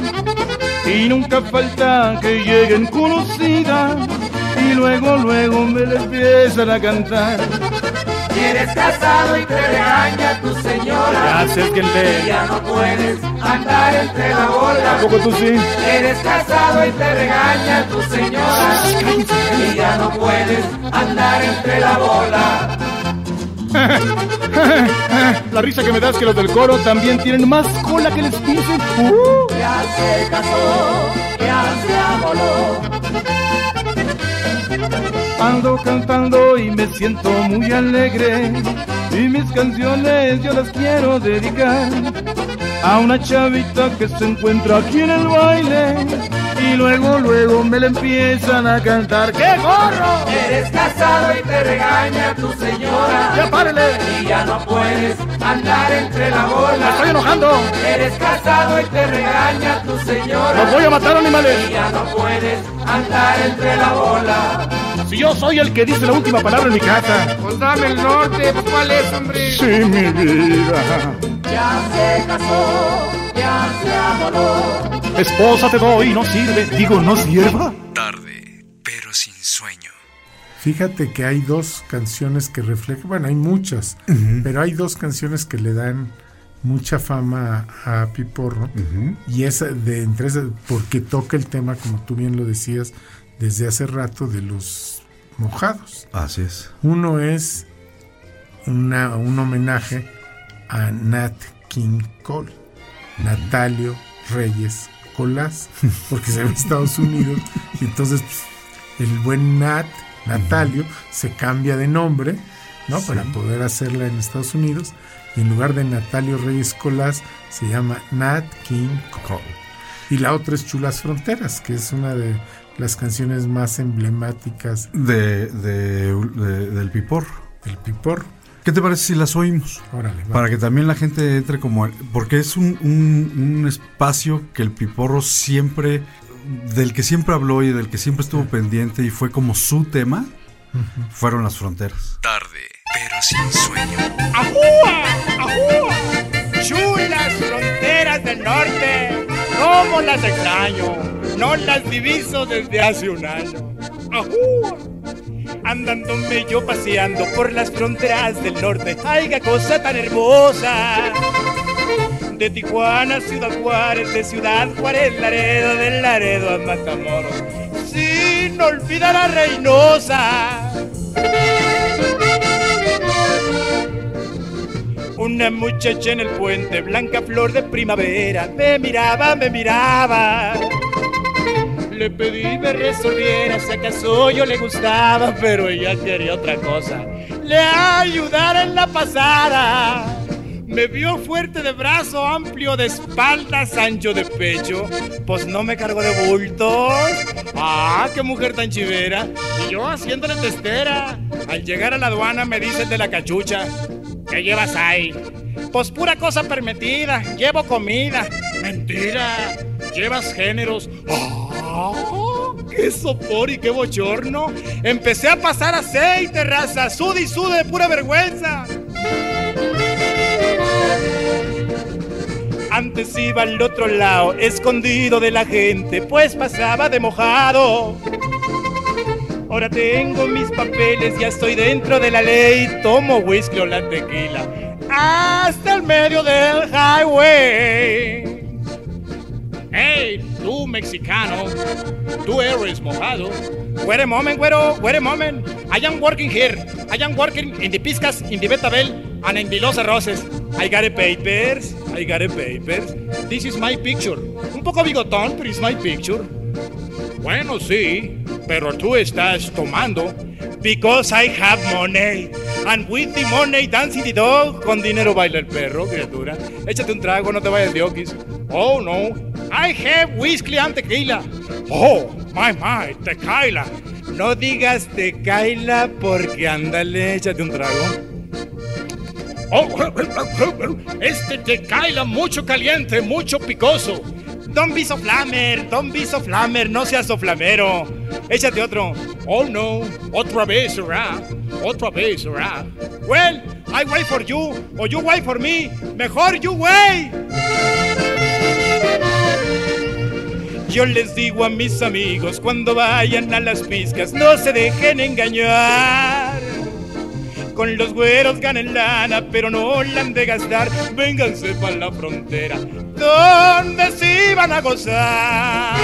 Y nunca falta que lleguen conocidas y luego, luego me la empiezan a cantar. Eres casado y te regaña tu señora. Ya sé que ya no puedes andar entre la bola. ¿A poco tú sí? Eres casado y te regaña tu señora. Y ya no puedes andar entre la bola. La risa que me das que los del coro también tienen más cola que les pisen. Uh. Ya se casó, ya se amoló. Ando cantando y me siento muy alegre y mis canciones yo las quiero dedicar a una chavita que se encuentra aquí en el baile y luego luego me la empiezan a cantar ¡qué gorro! Eres casado y te regaña tu señora. ¡Ya párele! Y ya no puedes andar entre la ¡Me bola. estoy enojando! Eres casado y te regaña tu señora. ¡Los voy a matar animales! Y ya no puedes andar entre la bola. Si yo soy el que dice la última palabra en mi casa. Pues dame el norte, pues cuál es, hombre. Sí, mi vida. Ya se casó, ya se amoló. Esposa te doy, no sirve. Digo, no sirva. Tarde, pero sin sueño. Fíjate que hay dos canciones que reflejan, bueno, hay muchas, pero hay dos canciones que le dan mucha fama a, a Piporro y esa de entre esas, porque toca el tema, como tú bien lo decías, desde hace rato de los mojados. Así es. Uno es una, un homenaje a Nat King Cole, Natalio Reyes Colás, porque se ve Estados Unidos, y entonces pues, el buen Nat, Natalio, se cambia de nombre, ¿no? Para poder hacerla en Estados Unidos, y en lugar de Natalio Reyes Colás, se llama Nat King Cole. Y la otra es Chulas Fronteras, que es una de las canciones más emblemáticas De, de- de- del piporro. del Piporro. ¿Qué te parece si las oímos? Órale. Para que también la gente entre como... Porque es un, un- un espacio que el piporro siempre... Del que siempre habló y del que siempre estuvo pendiente y fue como su tema, fueron las fronteras. Tarde, pero sin sueño. ¡Ajúa! ¡Ajúa! ¡Chulas fronteras del norte! ¿Cómo las extraño? No las diviso desde hace un año. ¡Ajúa! Andándome yo paseando por las fronteras del norte. ¡Ay, qué cosa tan hermosa! De Tijuana a Ciudad Juárez, de Ciudad Juárez, Laredo, de Laredo a Matamoros. Sin olvidar a Reynosa. Una muchacha en el puente, blanca flor de primavera, me miraba, me miraba. Le pedí me resolviera si acaso yo le gustaba, pero ella quería otra cosa. Le ayudara en la pasada. Me vio fuerte de brazo, amplio de espaldas, ancho de pecho. Pues no me cargó de bultos. Ah, qué mujer tan chivera. Y yo haciéndole testera. Al llegar a la aduana me dice el de la cachucha. ¿Qué llevas ahí? Pues pura cosa permitida. Llevo comida. Mentira. Llevas géneros. ¡Ah! ¡Qué sopor y qué bochorno! Empecé a pasar aceite, raza. Sude y sude de pura vergüenza. Antes iba al otro lado, escondido de la gente, pues pasaba de mojado. Ahora tengo mis papeles, ya estoy dentro de la ley, tomo whisky o la tequila. Hasta el medio del highway. Hey, tú mexicano, tú eres mojado. Wait a moment, güero, wait a moment. I am working here. I am working in the Piscas, in the Betabel, and in the Los Arroces. I got a papers, I got a papers. This is my picture. Un poco bigotón, pero it's my picture. Bueno, sí, pero tú estás tomando. Because I have money. And with the money dancing the dog. Con dinero baila el perro, criatura. Échate un trago, no te vayas de okis. Oh, no. I have whiskey and tequila. Oh, my, my, tequila. No digas tequila porque ándale, échate un trago. Oh, este tequila mucho caliente, mucho picoso. Don't be so flamer, don't be so flamer, no seas so flamero. Échate otro. Oh no, otra vez, será. Otra vez, será. Well, I wait for you, or you wait for me. Mejor you wait. Yo les digo a mis amigos cuando vayan a las piscas, no se dejen engañar. Con los güeros ganen lana, pero no la han de gastar. Vénganse para la frontera, donde sí van a gozar.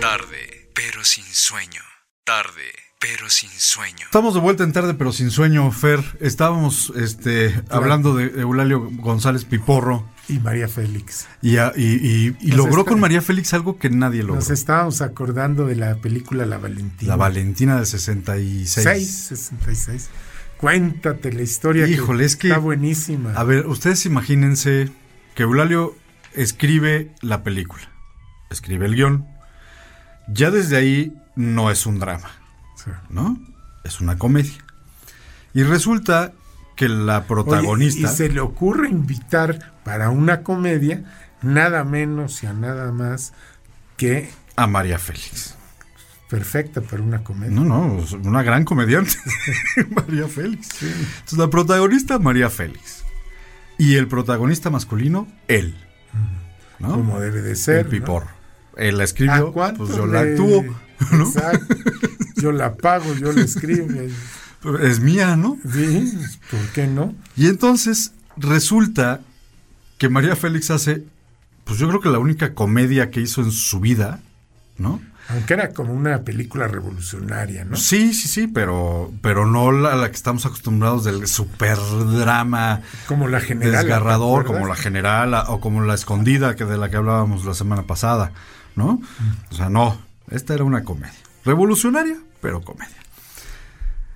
Tarde, pero sin sueño. Tarde, pero sin sueño. Estamos de vuelta en tarde, pero sin sueño, Fer. Estábamos este, hablando de Eulalio González Piporro. Y María Félix. Y, a- y- y- logró está- con María Félix algo que nadie logró. Nos estábamos acordando de la película La Valentina. La Valentina del 66. 6, 66. Cuéntate la historia. Híjole, es que- Está buenísima. A ver, ustedes imagínense que Eulalio escribe la película, escribe el guion. Ya desde ahí no es un drama, Sí. ¿no? Es una comedia. Y resulta que la protagonista... Oye, y se le ocurre invitar para una comedia nada menos y a nada más que a María Félix. perfecta para una comedia. No, no, una gran comediante. María Félix. Entonces, la protagonista, María Félix. Y el protagonista masculino, él. ¿no? Como debe de ser. El ¿no? Pipor. Él la escribió, ¿A cuánto pues yo la actúo. ¿no? Exacto. Yo la pago, yo la escribo. Es mía, ¿no? Sí, ¿por qué no? Y entonces resulta que María Félix hace, pues yo creo que la única comedia que hizo en su vida, ¿no? Aunque era como una película revolucionaria, ¿no? Sí, sí, sí, pero, pero no la, la que estamos acostumbrados del superdrama Como la general. desgarrador, ¿te como la general o como la escondida que de la que hablábamos la semana pasada, ¿no? O sea, no, esta era una comedia. Revolucionaria, pero comedia.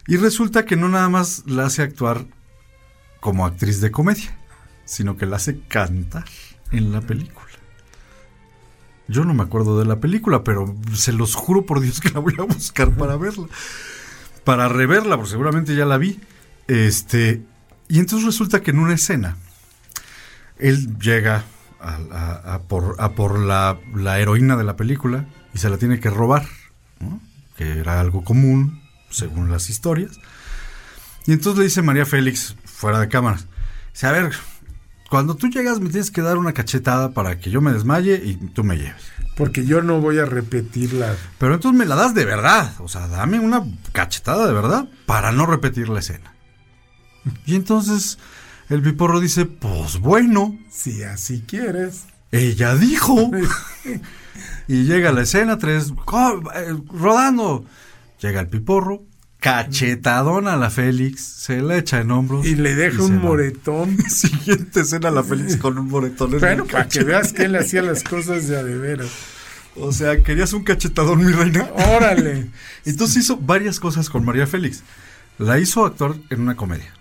Y resulta que no nada más la hace actuar como actriz de comedia, sino que la hace cantar en la película. Yo no me acuerdo de la película, pero se los juro por Dios que la voy a buscar para verla. Para reverla, porque seguramente ya la vi. Este, y entonces resulta que en una escena, él llega a, a- por, a por la, la heroína de la película y se la tiene que robar, que era algo común, según las historias. Y entonces le dice María Félix, fuera de cámaras, dice, a ver, cuando tú llegas me tienes que dar una cachetada para que yo me desmaye y tú me lleves. Porque yo no voy a repetir la. Pero entonces me la das de verdad, o sea, dame una cachetada de verdad para no repetir la escena. Y entonces el piporro dice, pues bueno, Si así quieres. ella dijo. y llega la escena, tres, eh, rodando. Llega el piporro cachetadón a la Félix, se la echa en hombros. Y le deja un moretón. Siguiente escena la Félix con un moretón en Bueno, para que veas que él hacía las cosas de a de veras. O sea, ¿querías un cachetadón, mi reina? Órale. Entonces hizo varias cosas con María Félix. La hizo actuar en una comedia.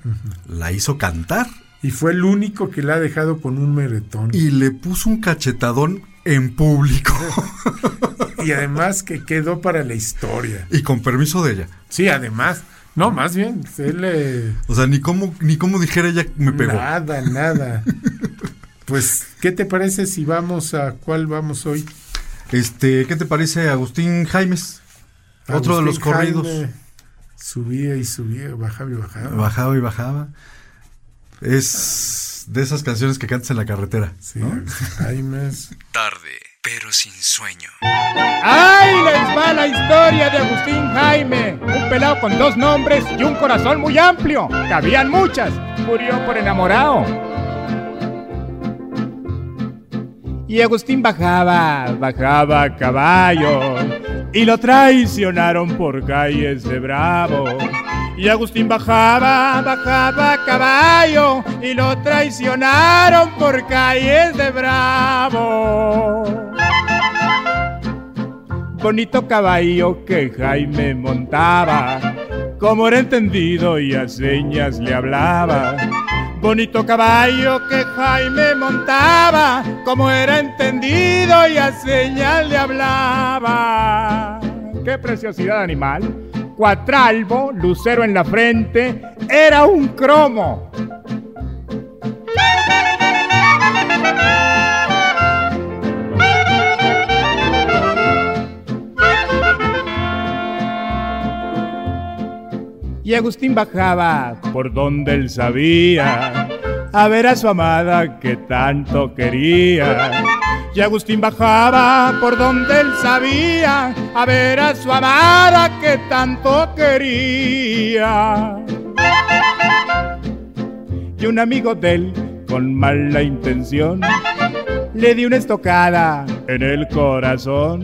La hizo cantar. Y fue el único que la ha dejado con un moretón. Y le puso un cachetadón en público. Y además que quedó para la historia. y con permiso de ella. Sí, además. No, más bien, le... O sea, ni cómo, ni cómo dijera ella me pegó. Nada, nada. Pues, ¿qué te parece si vamos a cuál vamos hoy? Este, ¿qué te parece Agustín Jaimes? Otro de los Agustín corridos. Subía y subía, bajaba y bajaba. Bajaba y bajaba. Es de esas canciones que cantas en la carretera. Sí, ¿no? Agustín Jaimes. Pero sin sueño. ¡Ay, les va la historia de Agustín Jaime! Un pelado con dos nombres y un corazón muy amplio. Cabían muchas. Murió por enamorado. Y Agustín bajaba, bajaba a caballo. Y lo traicionaron por calles de Bravo. Y Agustín bajaba, bajaba a caballo. Y lo traicionaron por calles de Bravo bonito caballo que Jaime montaba, como era entendido y a señas le hablaba. Bonito caballo que Jaime montaba, como era entendido y a señas le hablaba. ¡Qué preciosidad animal! Cuatralbo, lucero en la frente, era un cromo. Y Agustín bajaba por donde él sabía a ver a su amada que tanto quería. Y Agustín bajaba por donde él sabía a ver a su amada que tanto quería. Y un amigo de él, con mala intención, le dio una estocada en el corazón.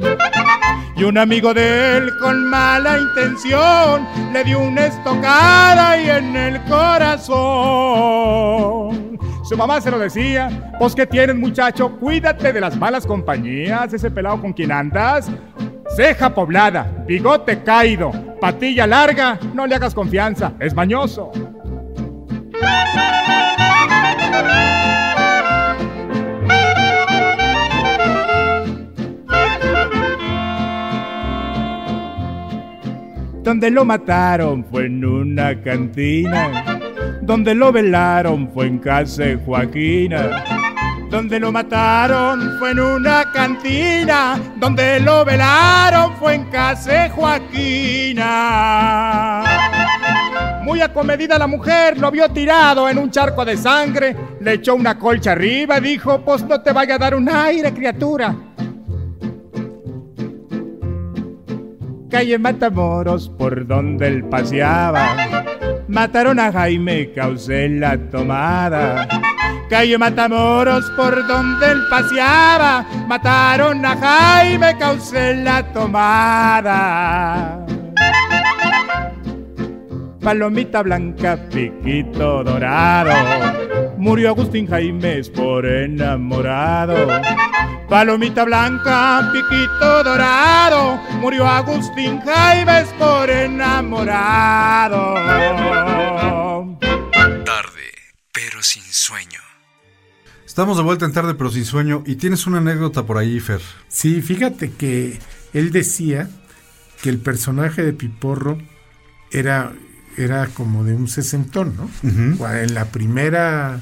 Y un amigo de él con mala intención le dio una estocada y en el corazón. Su mamá se lo decía, pues que tienes muchacho, cuídate de las malas compañías, ese pelado con quien andas. Ceja poblada, bigote caído, patilla larga, no le hagas confianza, es mañoso. Donde lo mataron fue en una cantina. Donde lo velaron fue en casa de Joaquina. Donde lo mataron fue en una cantina. Donde lo velaron fue en casa de Joaquina. Muy acomedida la mujer, lo vio tirado en un charco de sangre. Le echó una colcha arriba, dijo, pues no te vaya a dar un aire, criatura. Calle Matamoros por donde él paseaba. Mataron a Jaime, causé la tomada. Calle Matamoros por donde él paseaba. Mataron a Jaime, causé la tomada. Palomita blanca, piquito dorado. Murió Agustín Jaimes por enamorado. Palomita blanca, piquito dorado, murió Agustín Jaimes por enamorado. Tarde, pero sin sueño. Estamos de vuelta en tarde, pero sin sueño. Y tienes una anécdota por ahí, Fer. Sí, fíjate que él decía que el personaje de Piporro era, era como de un sesentón, ¿no? En la primera...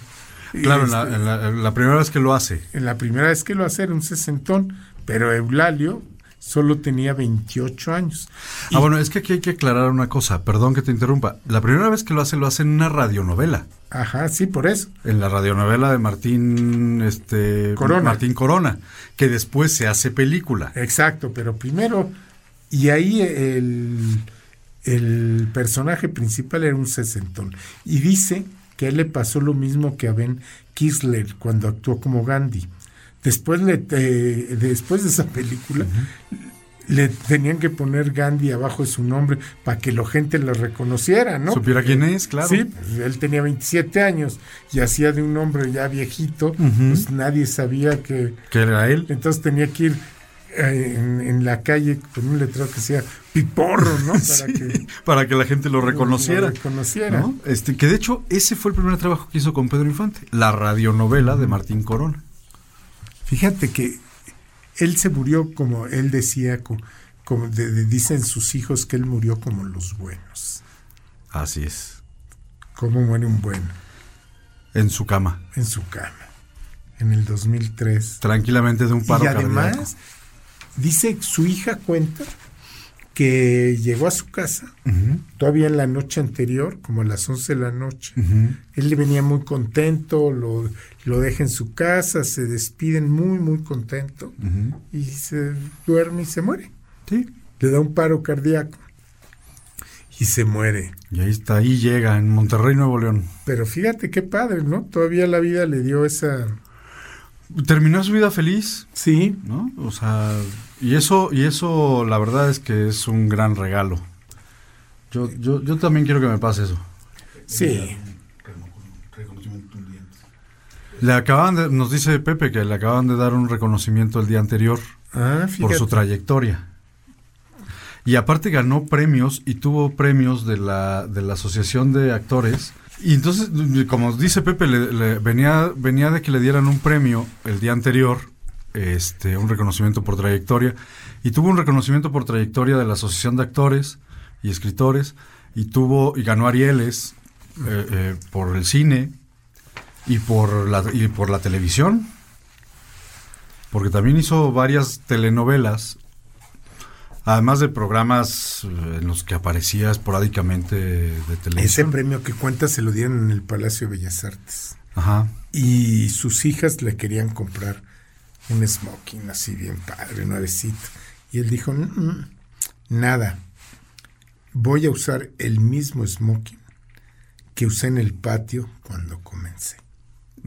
Claro, en la, este, en la- en la primera vez que lo hace. en la primera vez que lo hace era un sesentón, pero Eulalio solo tenía 28 años. Ah, bueno, es que aquí hay que aclarar una cosa. Perdón que te interrumpa. La primera vez que lo hace, lo hace en una radionovela. Ajá, sí, por eso. En la radionovela de Martín, este, Corona. Martín Corona, que después se hace película. Exacto, pero primero, y ahí el, el personaje principal era un sesentón. Y dice que a él le pasó lo mismo que a Ben Kisler cuando actuó como Gandhi. Después, le, eh, después de esa película, le tenían que poner Gandhi abajo de su nombre para que la gente lo reconociera, ¿no? Supiera quién es, claro. Sí, pues, él tenía 27 años y hacía de un hombre ya viejito, pues nadie sabía que, Que era él. entonces tenía que ir en, en la calle con un letrero que decía piporro, ¿no? Para Sí, que para que la gente lo reconociera. lo reconociera. ¿no? Este, que de hecho, ese fue el primer trabajo que hizo con Pedro Infante, la radionovela de Martín Corona. Fíjate que él se murió como él decía, co- como, de- de- dicen sus hijos que él murió como los buenos. Así es. ¿Cómo muere un bueno? En su cama. En su cama. En el 2003. Tranquilamente de un paro y además, cardíaco. Dice su hija cuenta que llegó a su casa todavía en la noche anterior, como a las 11 de la noche. Él le venía muy contento, lo, lo deja en su casa, se despiden muy, muy contento y se duerme y se muere. Sí. Le da un paro cardíaco y se muere. Y ahí está, ahí llega, en Monterrey, Nuevo León. Pero fíjate qué padre, ¿no? Todavía la vida le dio esa... Terminó su vida feliz, Sí, ¿no? O sea, y eso, y eso la verdad es que es un gran regalo. Yo, yo, yo también quiero que me pase eso. sí. Le acaban de, nos dice Pepe que le acaban de dar un reconocimiento el día anterior Ah, por su trayectoria. Y aparte ganó premios y tuvo premios de la, de la Asociación de Actores. Y entonces, como dice Pepe, le- le- venía, venía de que le dieran un premio el día anterior, este, un reconocimiento por trayectoria, y tuvo un reconocimiento por trayectoria de la Asociación de Actores y Escritores, y tuvo, y ganó Arieles eh, eh, por el cine y por la, y por la televisión porque también hizo varias telenovelas, además de programas eh, en los que aparecía esporádicamente de Ese televisión. premio que cuenta se lo dieron en el Palacio de Bellas Artes. Ajá. Y sus hijas le querían comprar un smoking así bien padre, nuevecito. Y él dijo, "Mm, mm, nada, voy a usar el mismo smoking que usé en el patio cuando comencé.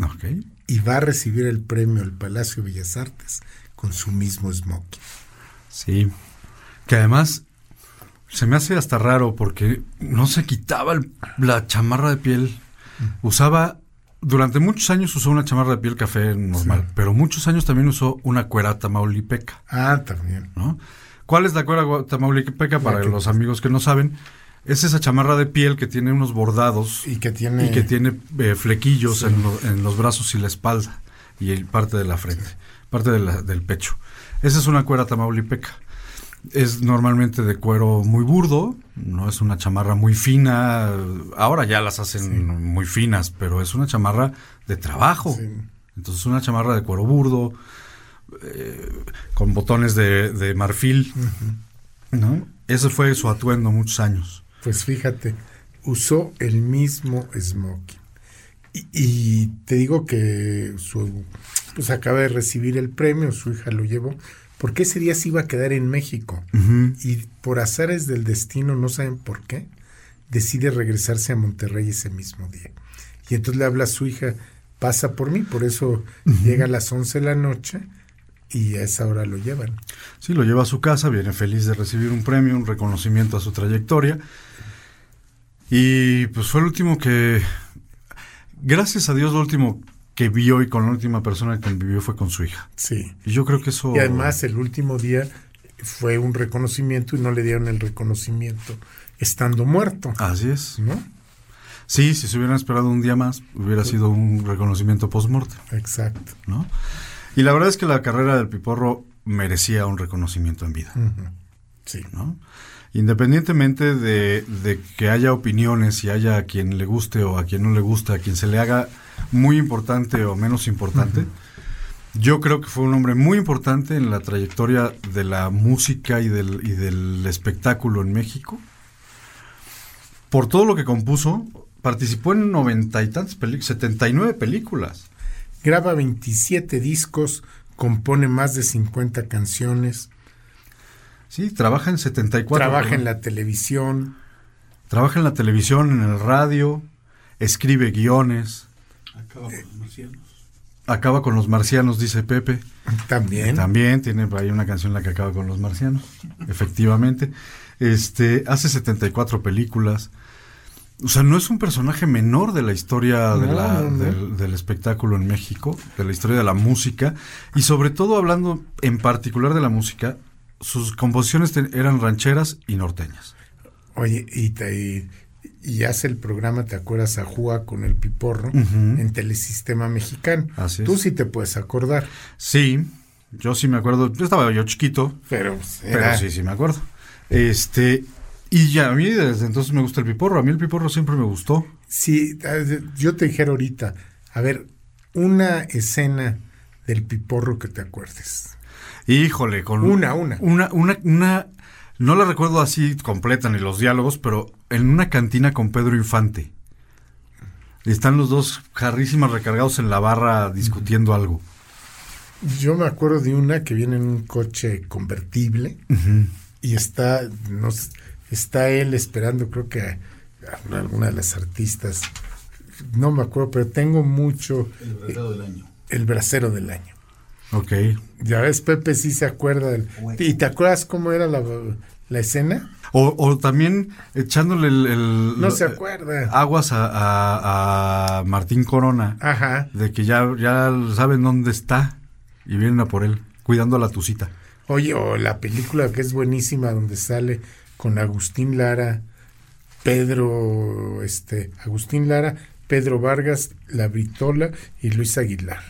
Ok. Y va a recibir el premio al Palacio de Bellas Artes con su mismo smoking. Sí. Que además se me hace hasta raro porque no se quitaba el- la chamarra de piel. Usaba, durante muchos años usó una chamarra de piel café normal, Sí. pero muchos años también usó una cuera tamaulipeca. Ah, también. ¿no? ¿Cuál es la cuera tamaulipeca? Para que- los amigos que no saben, es esa chamarra de piel que tiene unos bordados Y que tiene... y que tiene eh, flequillos Sí. en, lo- en los brazos y la espalda y el- parte de la frente, parte de la- del pecho. Esa es una cuera tamaulipeca. Es normalmente de cuero muy burdo, no es una chamarra muy fina. Ahora ya las hacen muy finas, pero es una chamarra de trabajo. Sí. Entonces una chamarra de cuero burdo, eh, con botones de, de marfil, ¿no? Ese fue su atuendo muchos años. Pues fíjate, usó el mismo smoking. Y, y te digo que su, pues acaba de recibir el premio, su hija lo llevó, porque ese día se iba a quedar en México. Y por azares del destino, no saben por qué, decide regresarse a Monterrey ese mismo día. Y entonces le habla a su hija, pasa por mí, por eso llega a las 11 de la noche y a esa hora lo llevan. Sí, lo lleva a su casa, viene feliz de recibir un premio, un reconocimiento a su trayectoria. Y pues fue el último que, gracias a Dios, lo último que vio y con la última persona que vivió fue con su hija. Sí. Y yo creo que eso... Y además el último día fue un reconocimiento y no le dieron el reconocimiento estando muerto, Así es. ¿no? Sí, si se hubieran esperado un día más, hubiera sido un reconocimiento post-mortem, Exacto. ¿no? Y la verdad es que la carrera del Piporro merecía un reconocimiento en vida. Sí. ¿no? Independientemente de, de que haya opiniones y haya a quien le guste o a quien no le guste, a quien se le haga muy importante o menos importante, yo creo que fue un hombre muy importante en la trayectoria de la música y del, y del espectáculo en México. Por todo lo que compuso, participó en noventa y tantas películas, 79 películas. Graba 27 discos, compone más de 50 canciones, Sí, trabaja en 74. trabaja en la televisión, Trabaja en la televisión, en el radio, escribe guiones. Acaba con los marcianos, dice Pepe. También. También tiene ahí una canción la que acaba con los marcianos, efectivamente. Este, hace 74 películas. O sea, no es un personaje menor de la historia de No, la- no, no. Del, del espectáculo en México, de la historia de la música, y sobre todo hablando en particular de la música, sus composiciones eran rancheras y norteñas. Oye, y, te- y, hace el programa, ¿te acuerdas? A Júa con el Piporro Ujú. en Telesistema Mexicano. Así es. Tú sí te puedes acordar. Sí, yo sí me acuerdo, yo estaba yo chiquito, Pero, pues, pero sí, sí me acuerdo. Este, y ya a mí desde entonces me gusta el piporro, a mí el piporro siempre me gustó. Sí, yo te dijera ahorita, a ver, una escena del Piporro que te acuerdes. Híjole, con Una, una. Una, una, una, no la recuerdo así completa ni los diálogos, pero en una cantina con Pedro Infante. Están los dos jarrísimas recargados en la barra discutiendo algo. Yo me acuerdo de una que viene en un coche convertible y está, no sé, está él esperando, creo que a, a alguna de las artistas, no me acuerdo, pero tengo mucho... El bracero del año. El bracero del año. Ok. Ya ves, Pepe sí se acuerda. del- ¿Y te acuerdas cómo era la, la escena? O, o también echándole el, el- No se acuerda. aguas a, a- a Martín Corona Ajá. de que ya, ya saben dónde está y vienen a por él, cuidando a la tucita. Oye, o la película que es buenísima donde sale con Agustín Lara, Pedro, este, Agustín Lara, Pedro Vargas, La Britola y Luis Aguilar.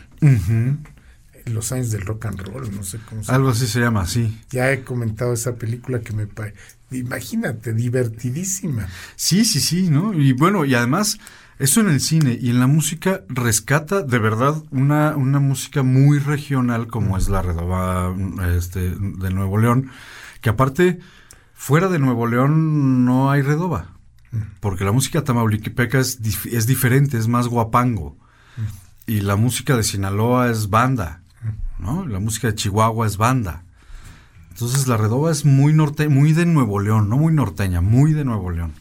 Los años del rock and roll, no sé cómo se Algo así se llama, sí. Ya he comentado esa película que me parece, imagínate, divertidísima. Sí, sí, sí, ¿no? Y bueno, y además, eso en el cine y en la música rescata de verdad una, una música muy regional como es la redoba este, de Nuevo León, que aparte, fuera de Nuevo León no hay redoba, porque la música tamaulipeca es, es diferente, es más guapango, y la música de Sinaloa es banda, ¿no? La música de Chihuahua es banda. Entonces la redoba es muy norte, muy de Nuevo León, no muy norteña, muy de Nuevo León.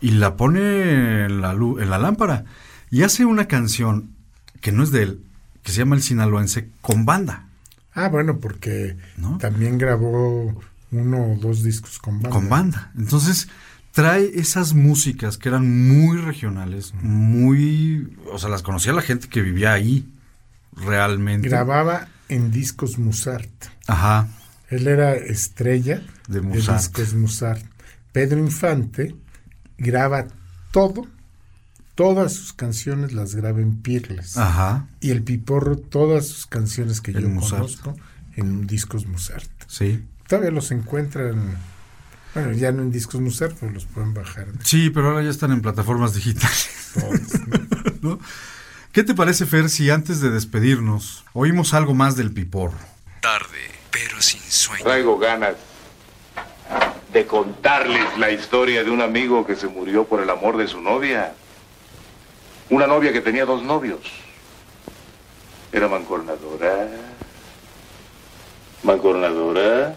Y la pone en la, lu- en la lámpara. Y hace una canción que no es de él, que se llama El Sinaloense, con banda. Ah, bueno, porque ¿No? también grabó uno o dos discos con banda. Con banda. Entonces trae esas músicas que eran muy regionales, muy... O sea, las conocía la gente que vivía ahí, realmente. Grababa en discos Musart. Ajá. Él era estrella De Musart. discos Musart. Pedro Infante graba todo, todas sus canciones las graba en Pirles. Ajá. Y el Piporro, todas sus canciones que yo conozco en discos Musart. Sí. Todavía los encuentran, bueno, ya no en discos Musart, pero los pueden bajar. Sí, pero ahora ya están en plataformas digitales. ¿No? ¿Qué te parece, Fer, si antes de despedirnos oímos algo más del piporro? Tarde, pero sin sueño. Traigo ganas de contarles la historia de un amigo que se murió por el amor de su novia. Una novia que tenía dos novios. Era mancornadora. Mancornadora.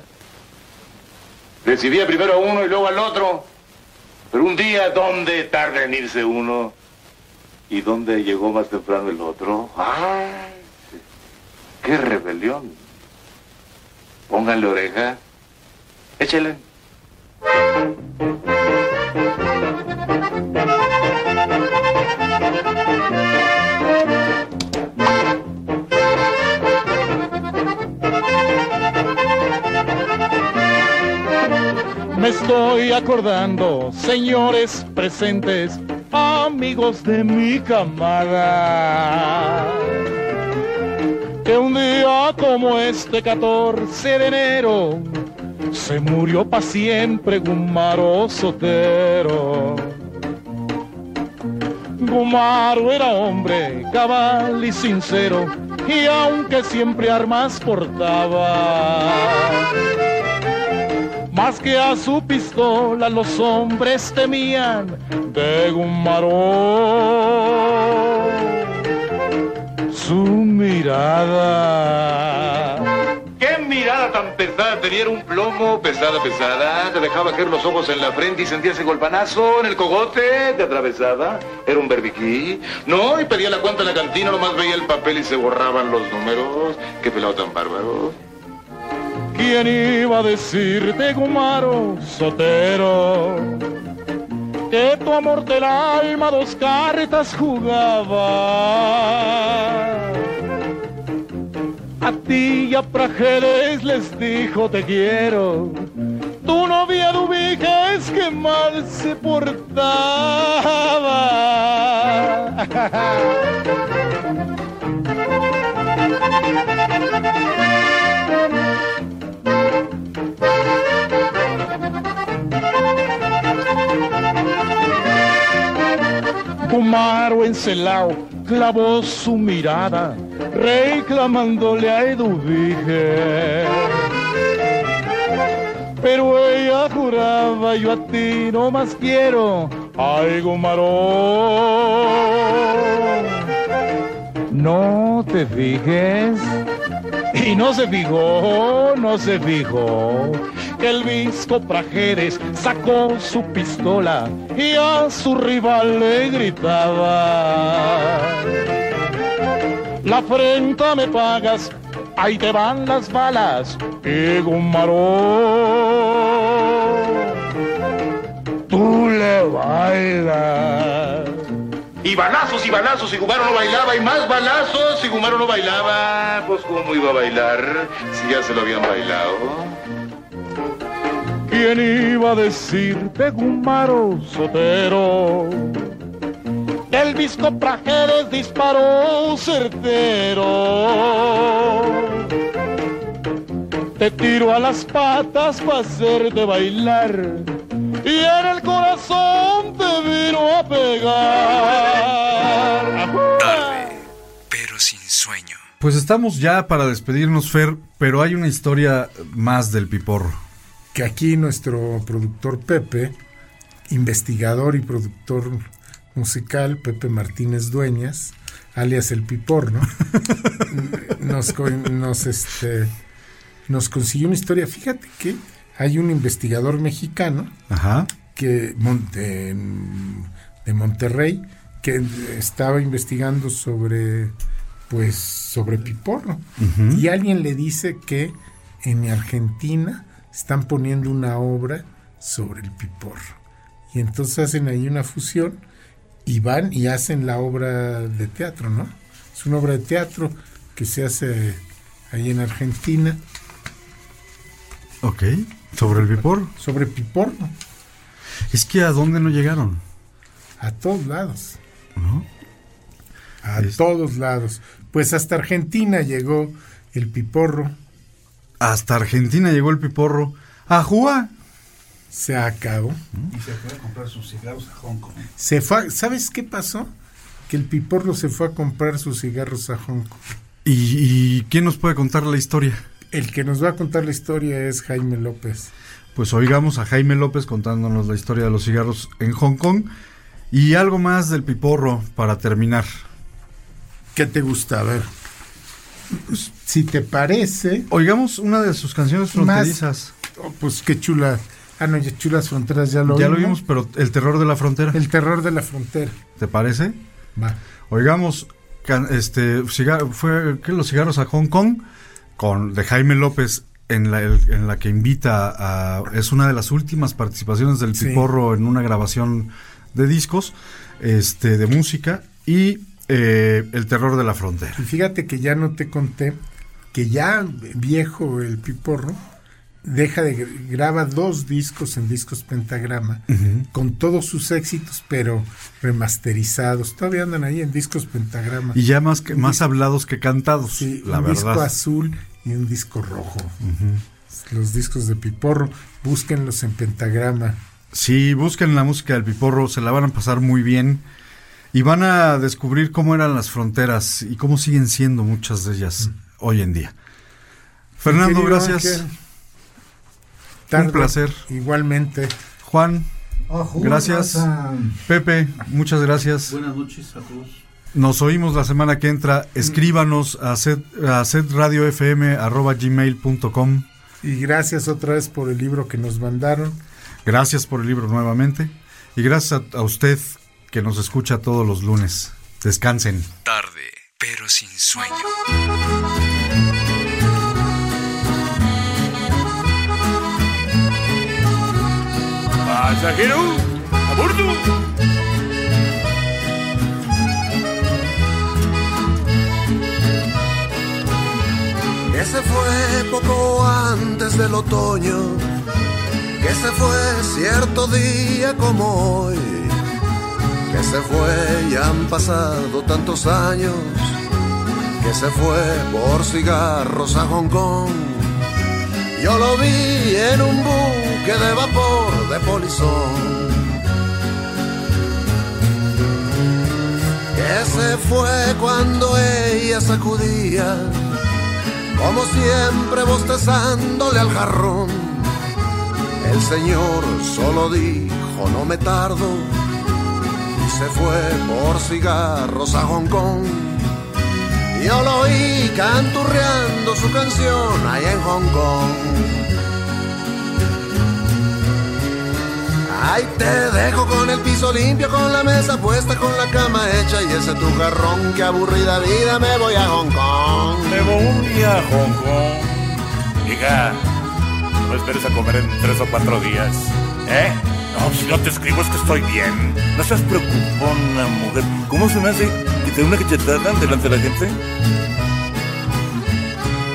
Recibía primero a uno y luego al otro. Pero un día, ¿dónde tarda en irse uno? ¿Y dónde llegó más temprano el otro? ¡Ay! ¡Qué rebelión! Pónganle oreja. Échele. Me estoy acordando, señores presentes, amigos de mi camada, que un día como este 14 de enero se murió pa' siempre Gumaro Sotero. Gumaro era hombre cabal y sincero, y aunque siempre armas portaba, más que a su pistola los hombres temían de Gumaro. Su mirada. ¿Qué mirada tan pesada, tenía un plomo, pesada, pesada. Te dejaba caer los ojos en la frente y sentía ese golpanazo en el cogote, te atravesaba. Era un berbiquí. No, y pedía la cuenta en la cantina, nomás veía el papel y se borraban los números. Qué pelado tan bárbaro. ¿Quién iba a decirte, Gumaro Sotero? Que tu amor del alma dos cartas jugaba. A ti y a Prajeres les dijo te quiero. Tu novia Dubiges que mal se portaba. Kumaro encelao clavó su mirada, reclamándole a Eduvige. Pero ella juraba, yo a ti no más quiero, ay Gumaro. No te fijes. Y no se fijó, no se fijó el visco Prajeres sacó su pistola y a su rival le gritaba. La afrenta me pagas, ahí te van las balas, y Gumaro. Tú le bailas. Y balazos y balazos, y Gumaro no bailaba, y más balazos, y Gumaro no bailaba. Pues, ¿cómo iba a bailar si ya se lo habían bailado? ¿Quién iba a decirte, Gumaro Sotero? El visco Prajeres disparó certero. Te tiro a las patas para hacerte bailar. Y en el corazón te vino a pegar. Tarde, pero sin sueño. Pues estamos ya para despedirnos, Fer, pero hay una historia más del piporro. Que aquí nuestro productor Pepe, investigador y productor musical, Pepe Martínez Dueñas, alias el Piporno, nos, nos, este, nos consiguió una historia. Fíjate que hay un investigador mexicano Ajá. que de, de Monterrey que estaba investigando sobre pues sobre piporro Ujú. y alguien le dice que en Argentina están poniendo una obra sobre el piporro y entonces hacen ahí una fusión y van y hacen la obra de teatro, ¿no? Es una obra de teatro que se hace ahí en Argentina Ok. Sobre el piporro. sobre piporro Es que a dónde no llegaron. a todos lados. ¿No? A Es- todos lados. Pues hasta Argentina llegó el piporro. Hasta Argentina llegó el piporro. A jugar. Se acabó. Y se fue a comprar sus cigarros a Hong Kong. Se fue, a- ¿Sabes qué pasó? Que el piporro se fue a comprar sus cigarros a Hong Kong. ¿Y, y quién nos puede contar la historia? El que nos va a contar la historia es Jaime López. Pues oigamos a Jaime López contándonos la historia de los cigarros en Hong Kong y algo más del piporro para terminar. ¿Qué te gusta? A ver. Pues, si te parece. Oigamos una de sus canciones fronterizas. oh, pues qué chula. Ah, no, ya chulas fronteras ya lo ya lo vimos, pero el terror de la frontera. El terror de la frontera. ¿Te parece? Va. Oigamos can- este fue ¿qué? los cigarros a Hong Kong con de Jaime López en la, el- en la que invita a es una de las últimas participaciones del Sí. Piporro en una grabación de discos este de música y eh, el terror de la frontera. Y fíjate que ya no te conté que ya viejo el piporro deja de graba dos discos en discos pentagrama con todos sus éxitos pero remasterizados. Todavía andan ahí en discos pentagrama. Y ya más que, más hablados que cantados, Sí, la un disco azul y un disco rojo. Los discos de piporro búsquenlos en pentagrama. Sí, busquen la música del Piporro, se la van a pasar muy bien y van a descubrir cómo eran las fronteras y cómo siguen siendo muchas de ellas hoy en día. Fernando, Querido gracias. Tarde, Un placer. igualmente Juan, Ojo, gracias. Pepe, muchas gracias. Buenas noches a todos. Nos oímos la semana que entra. Escríbanos a, set, a setradiofm.gmail.com Y gracias otra vez por el libro que nos mandaron. Gracias por el libro nuevamente. Y gracias a, a usted que nos escucha todos los lunes. Descansen. Tarde, pero sin sueño. Pasajero, a bordo. Ese fue poco antes del otoño, que se fue cierto día como hoy, que se fue y han pasado tantos años, que se fue por cigarros a Hong Kong. Yo lo vi en un buque de vapor de polizón. Que se fue cuando ella sacudía como siempre bostezándole al jarrón. El señor solo dijo no me tardo se fue por cigarros a Hong Kong. Yo lo oí canturreando su canción allá en Hong Kong. Ahí te dejo con el piso limpio, con la mesa puesta, con la cama hecha y ese tu jarrón. Que aburrida vida, me voy a Hong Kong. Me voy a Hong Kong. Hija, no esperes a comer en tres o cuatro días. ¿Eh? Si no te escribo es que estoy bien. No seas preocupona, mujer. ¿Cómo se me hace que te una cachetada delante de la gente?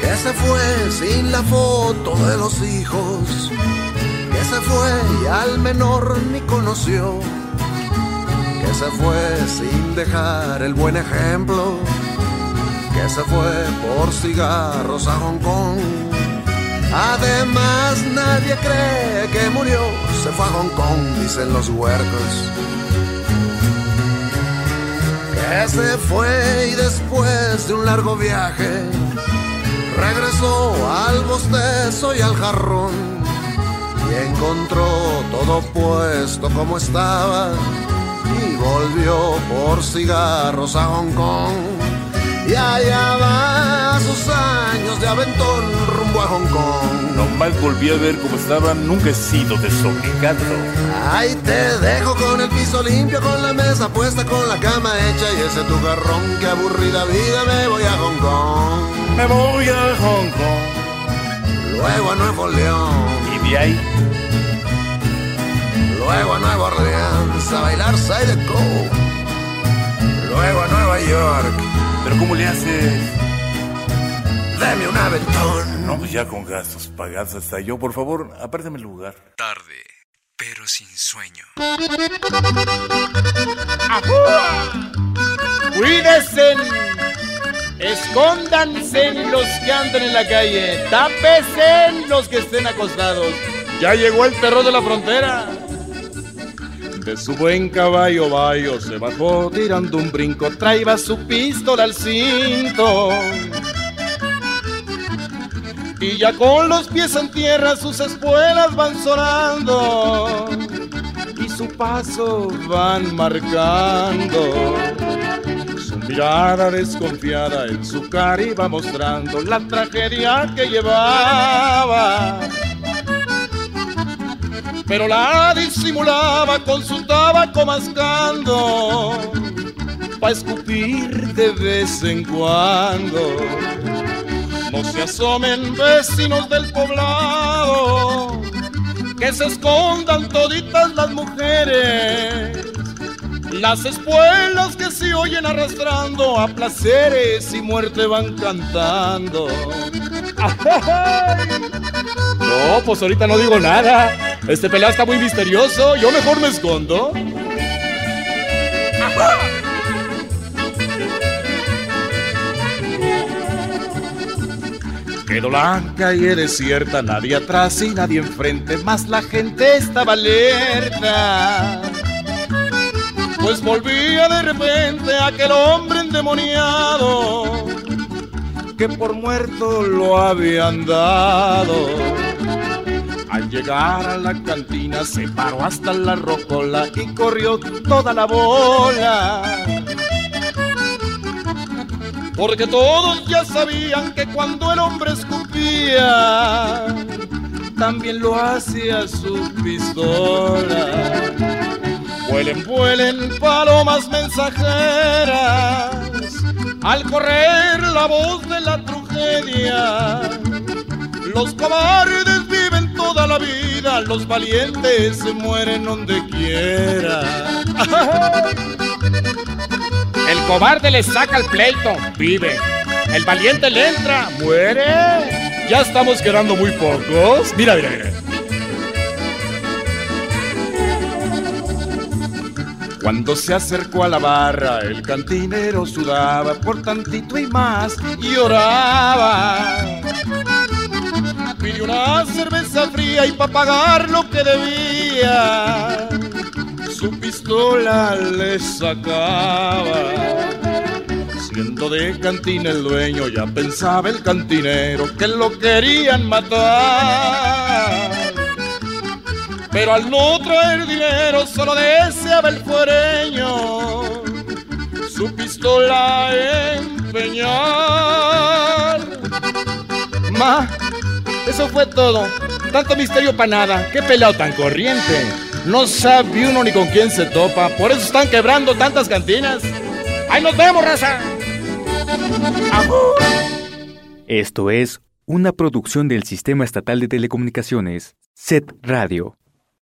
Que se fue sin la foto de los hijos. Que se fue y al menor ni conoció. Que se fue sin dejar el buen ejemplo. Que se fue por cigarros a Hong Kong. Además nadie cree que murió, se fue a Hong Kong, dicen los huercos. Que se fue y después de un largo viaje, regresó al bostezo y al jarrón. Y encontró todo puesto como estaba y volvió por cigarros a Hong Kong. Y allá va a sus años de aventón rumbo a Hong Kong. Nomás volví a ver cómo estaba, nunca he sido desobligado. Ahí te dejo con el piso limpio, con la mesa puesta, con la cama hecha y ese tu garrón. Que aburrida vida, me voy a Hong Kong. Me voy a Hong Kong. Luego a Nuevo León. ¿Y de ahí? Luego a Nueva Orleans a bailar Zydeco. Luego a Nueva York. ¿Pero cómo le haces? Deme un aventón. No, pues ya con gastos pagados hasta yo. Por favor, apártame el lugar. Tarde, pero sin sueño. Cuídense, escóndanse los que andan en la calle, tápese los que estén acostados. Ya llegó el perro de la frontera. De su buen caballo Bayo se bajó tirando un brinco, traía su pistola al cinto. Y ya con los pies en tierra sus espuelas van sonando y su paso van marcando. Su mirada desconfiada en su cara iba mostrando la tragedia que llevaba. Pero la disimulaba con su tabaco mascando, pa' escupir de vez en cuando. No se asomen vecinos del poblado, que se escondan toditas las mujeres. Las espuelas que se oyen arrastrando a placeres y muerte van cantando. No, pues ahorita no digo nada. Este pelado está muy misterioso. Yo mejor me escondo. Quedó la calle desierta, nadie atrás y nadie enfrente, más la gente estaba alerta. Pues volvía de repente aquel hombre endemoniado que por muerto lo habían dado. Al llegar a la cantina se paró hasta la rocola y corrió toda la bola. Porque todos ya sabían que cuando el hombre escupía, también lo hacía su pistola. Vuelen, vuelen palomas mensajeras al correr la voz de la tragedia. Los cobardes viven toda la vida, los valientes se mueren donde quiera. El cobarde le saca el pleito, vive. El valiente le entra, muere. Ya estamos quedando muy pocos. Mira, mira, mira. Cuando se acercó a la barra, el cantinero sudaba por tantito y más y lloraba. Pidió una cerveza fría y para pagar lo que debía, su pistola le sacaba. Siendo de cantina el dueño, ya pensaba el cantinero que lo querían matar. Pero al no traer dinero, solo deseaba el fuereño su pistola empeñar. Ma, eso fue todo. Tanto misterio para nada. Qué pelado tan corriente. No sabe uno ni con quién se topa. Por eso están quebrando tantas cantinas. ¡Ahí nos vemos, raza! Esto es una producción del Sistema Estatal de Telecomunicaciones, SET Radio.